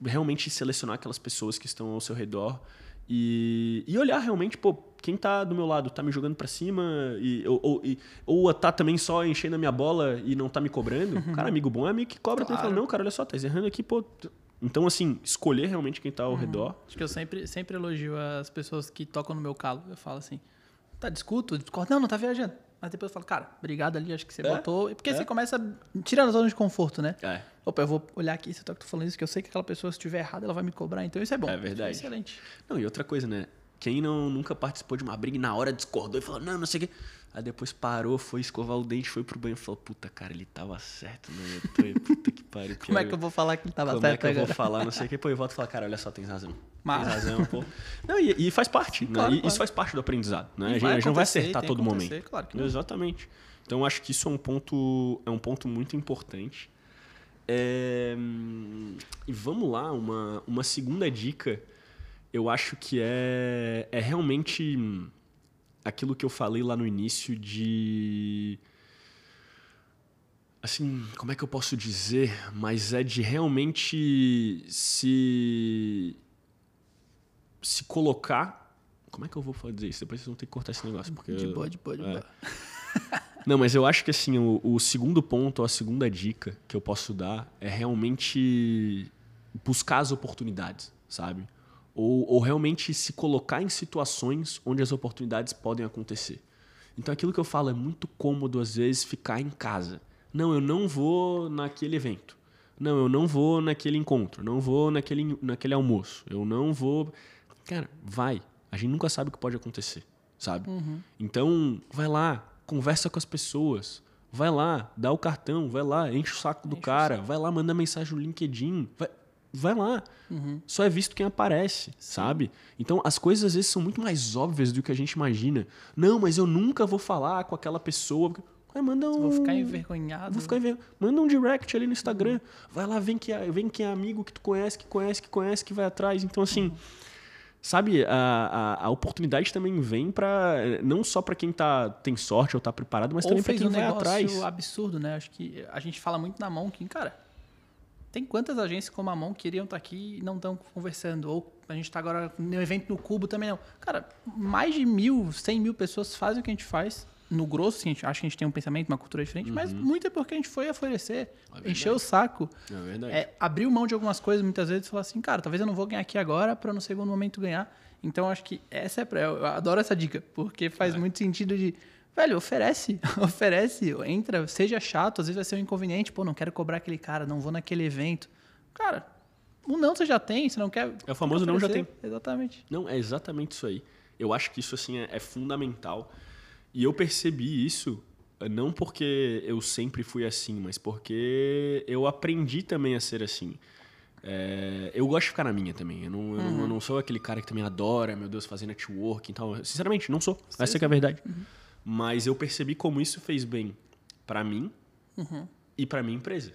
realmente selecionar aquelas pessoas que estão ao seu redor e, e olhar realmente, pô, quem tá do meu lado tá me jogando para cima e, ou, ou, e, ou tá também só enchendo a minha bola e não tá me cobrando. Cara, amigo bom é amigo que cobra. Claro. Fala, não, cara, olha só, tá errando aqui, pô, então, assim, escolher realmente quem está ao uhum. redor. Acho que eu sempre, sempre elogio as pessoas que tocam no meu calo. Eu falo assim, tá, discuto, discordo. Não, não tá viajando. Mas depois eu falo, cara, obrigado ali, acho que você é? botou. Porque é? você começa tirando a zona de conforto, né? É. Opa, eu vou olhar aqui, se eu tô falando isso, que eu sei que aquela pessoa, se estiver errada, ela vai me cobrar. Então isso é bom. É verdade. Isso é excelente. Não, e outra coisa, né? Quem não, nunca participou de uma briga e na hora discordou e falou, não, não sei o quê. Aí depois parou, foi escovar o dente, foi pro banho e falou: Puta, cara, ele tava certo, né? Tô, puta que pariu. Como é que eu vou falar que ele tava Como certo? Como é que agora? eu vou falar? Não sei o que. Pô, eu volto e falo: Cara, olha só, tem razão. Mas... Tem razão, pô. Não, e, e faz parte, né? Claro, claro. Isso faz parte do aprendizado, né? A gente, a gente não vai acertar todo momento. Claro que não. Exatamente. Então, acho que isso é um ponto, é um ponto muito importante. É... E vamos lá, uma, uma segunda dica, eu acho que é, é realmente aquilo que eu falei lá no início de. Assim, como é que eu posso dizer? Mas é de realmente se. se colocar. Como é que eu vou fazer isso? Depois vocês vão ter que cortar esse negócio. Porque de boa, de boa, de boa. É. Não, mas eu acho que assim, o, o segundo ponto, a segunda dica que eu posso dar é realmente buscar as oportunidades, sabe? Ou, ou realmente se colocar em situações onde as oportunidades podem acontecer. Então aquilo que eu falo é muito cômodo às vezes ficar em casa. Não, eu não vou naquele evento. Não, eu não vou naquele encontro. Não vou naquele, naquele almoço. Eu não vou. Cara, vai. A gente nunca sabe o que pode acontecer, sabe? Uhum. Então, vai lá, conversa com as pessoas. Vai lá, dá o cartão, vai lá, enche o saco do enche cara, vai lá, manda mensagem no LinkedIn. Vai, vai lá. Uhum. Só é visto quem aparece, sabe? Então as coisas às vezes são muito mais óbvias do que a gente imagina. Não, mas eu nunca vou falar com aquela pessoa. Vai, manda um... Vou ficar envergonhado. Vou ficar enver... Manda um direct ali no Instagram. Uhum. Vai lá, vem que, é, vem quem é amigo que tu conhece, que conhece, que conhece, que vai atrás. Então, assim. Uhum. Sabe, a, a, a, oportunidade também vem para não só para quem tá, tem sorte ou tá preparado, mas ou também para quem um vai atrás. absurdo, né? Acho que a gente fala muito na mão que, cara, tem quantas agências como a Mão queriam estar tá aqui e não estão conversando? Ou a gente tá agora no evento no Cubo também não. Cara, mais de mil, cem mil pessoas fazem o que a gente faz. No grosso, assim, a gente acha que a gente tem um pensamento, uma cultura diferente, mas muito é porque a gente foi oferecer, É encher o saco. É verdade. É, abriu mão de algumas coisas muitas vezes e falar assim, cara, talvez eu não vou ganhar aqui agora para no segundo momento ganhar. Então acho que essa é pra, eu adoro essa dica, porque faz É. muito sentido de, velho, oferece, oferece, entra, seja chato, às vezes vai ser um inconveniente, pô, não quero cobrar aquele cara, não vou naquele evento. Cara, o não você já tem, você não quer É o famoso não já oferecer. Exatamente. Não, é exatamente isso aí. Eu acho que isso assim é, é fundamental. E eu percebi isso eh, não porque eu sempre fui assim, mas porque eu aprendi também a ser assim. É, eu gosto de ficar na minha também. Eu não, eu não- eu não sou aquele cara que também adora, meu Deus, fazer networking e tal. Sinceramente, não sou. Essa que é a verdade. Mas eu percebi como isso fez bem pra mim e pra minha empresa.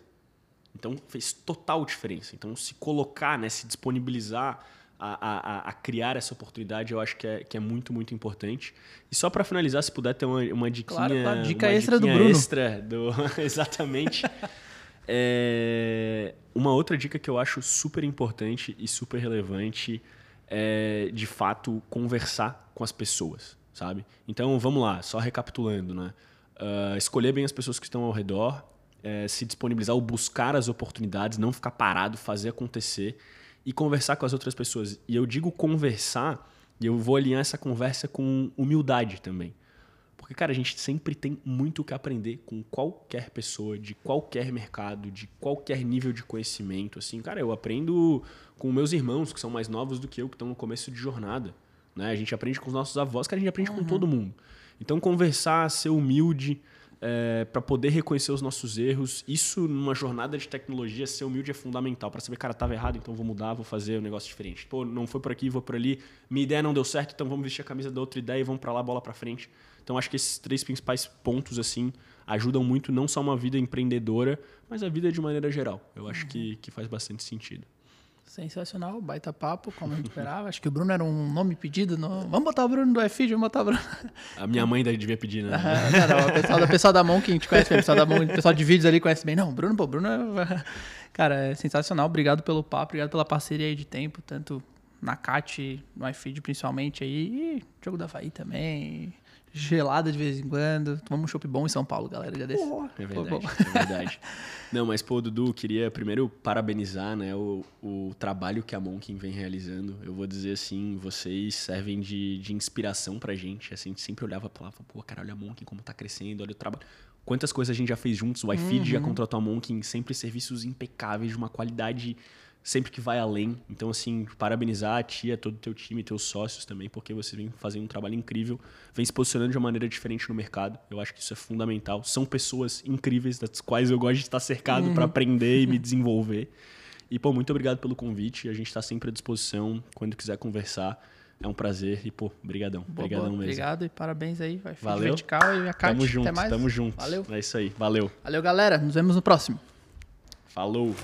Então fez total diferença. Então se colocar, né, se disponibilizar a, a, a- criar essa oportunidade, eu acho que é, que é muito, muito importante. E só para finalizar, se puder ter uma, uma diquinha... Claro, claro. Dica uma extra do Bruno. extra do- Exatamente. É, Uma outra dica que eu acho super importante e super relevante é, de fato, conversar com as pessoas, sabe? Então, vamos lá, só recapitulando, né? Ah, escolher bem as pessoas que estão ao redor, eh, se disponibilizar ou buscar as oportunidades, não ficar parado, fazer acontecer e conversar com as outras pessoas. E eu digo conversar, e eu vou alinhar essa conversa com humildade também. Porque, cara, a gente sempre tem muito o que aprender com qualquer pessoa, de qualquer mercado, de qualquer nível de conhecimento. Assim, cara, eu aprendo com meus irmãos, que são mais novos do que eu, que estão no começo de jornada. Né? A gente aprende com os nossos avós, cara, a gente aprende com todo mundo. Então, conversar, ser humilde, para poder reconhecer os nossos erros, isso numa jornada de tecnologia, ser humilde é fundamental. para saber, cara, tava errado, então vou mudar, vou fazer um negócio diferente. Pô, não foi por aqui, vou por ali. Minha ideia não deu certo, então vamos vestir a camisa da outra ideia e vamos para lá, bola para frente. Então, acho que esses três principais pontos, assim, ajudam muito, não só uma vida empreendedora, mas a vida de maneira geral. Eu acho que, que faz bastante sentido. Sensacional, baita papo, como gente esperava. Acho que o Bruno era um nome pedido. No... Vamos botar o Bruno do iFeed, vamos botar o Bruno. A minha mãe daí devia pedir, né? Ah, não, não, o pessoal, o pessoal da Monk, a gente conhece bem, o pessoal, da Monk, o pessoal de vídeos ali conhece bem. Não, Bruno, pô, Bruno é... Cara, é sensacional. Obrigado pelo papo, obrigado pela parceria aí de tempo, tanto na CAT, no iFeed principalmente aí, e jogo da Havaí também, gelada de vez em quando. Tomamos um chopp bom em São Paulo, galera, dia desse. É bom. verdade, é verdade. Não, mas, pô, Dudu, queria primeiro parabenizar né, o, o trabalho que a Monkin vem realizando. Eu vou dizer assim, vocês servem de, de inspiração pra gente. Assim, a gente sempre olhava e falava, pô, cara, olha a Monkin como tá crescendo, olha o trabalho. Quantas coisas a gente já fez juntos, o iFeed já contratou a Monkin, sempre serviços impecáveis, de uma qualidade sempre que vai além. Então, assim, parabenizar a tia, todo o teu time, teus sócios também, porque vocês vêm fazendo um trabalho incrível, vem se posicionando de uma maneira diferente no mercado. Eu acho que isso é fundamental. São pessoas incríveis, das quais eu gosto de estar cercado para aprender e me desenvolver. E, pô, muito obrigado pelo convite. A gente está sempre à disposição. Quando quiser conversar, é um prazer. E, pô, brigadão. Boa, Brigadão boa. mesmo. Obrigado e parabéns aí. Vai Valeu. Vertical e a. Tamo junto, Até mais. tamo junto. Valeu. É isso aí. Valeu. Valeu, galera. Nos vemos no próximo. Falou.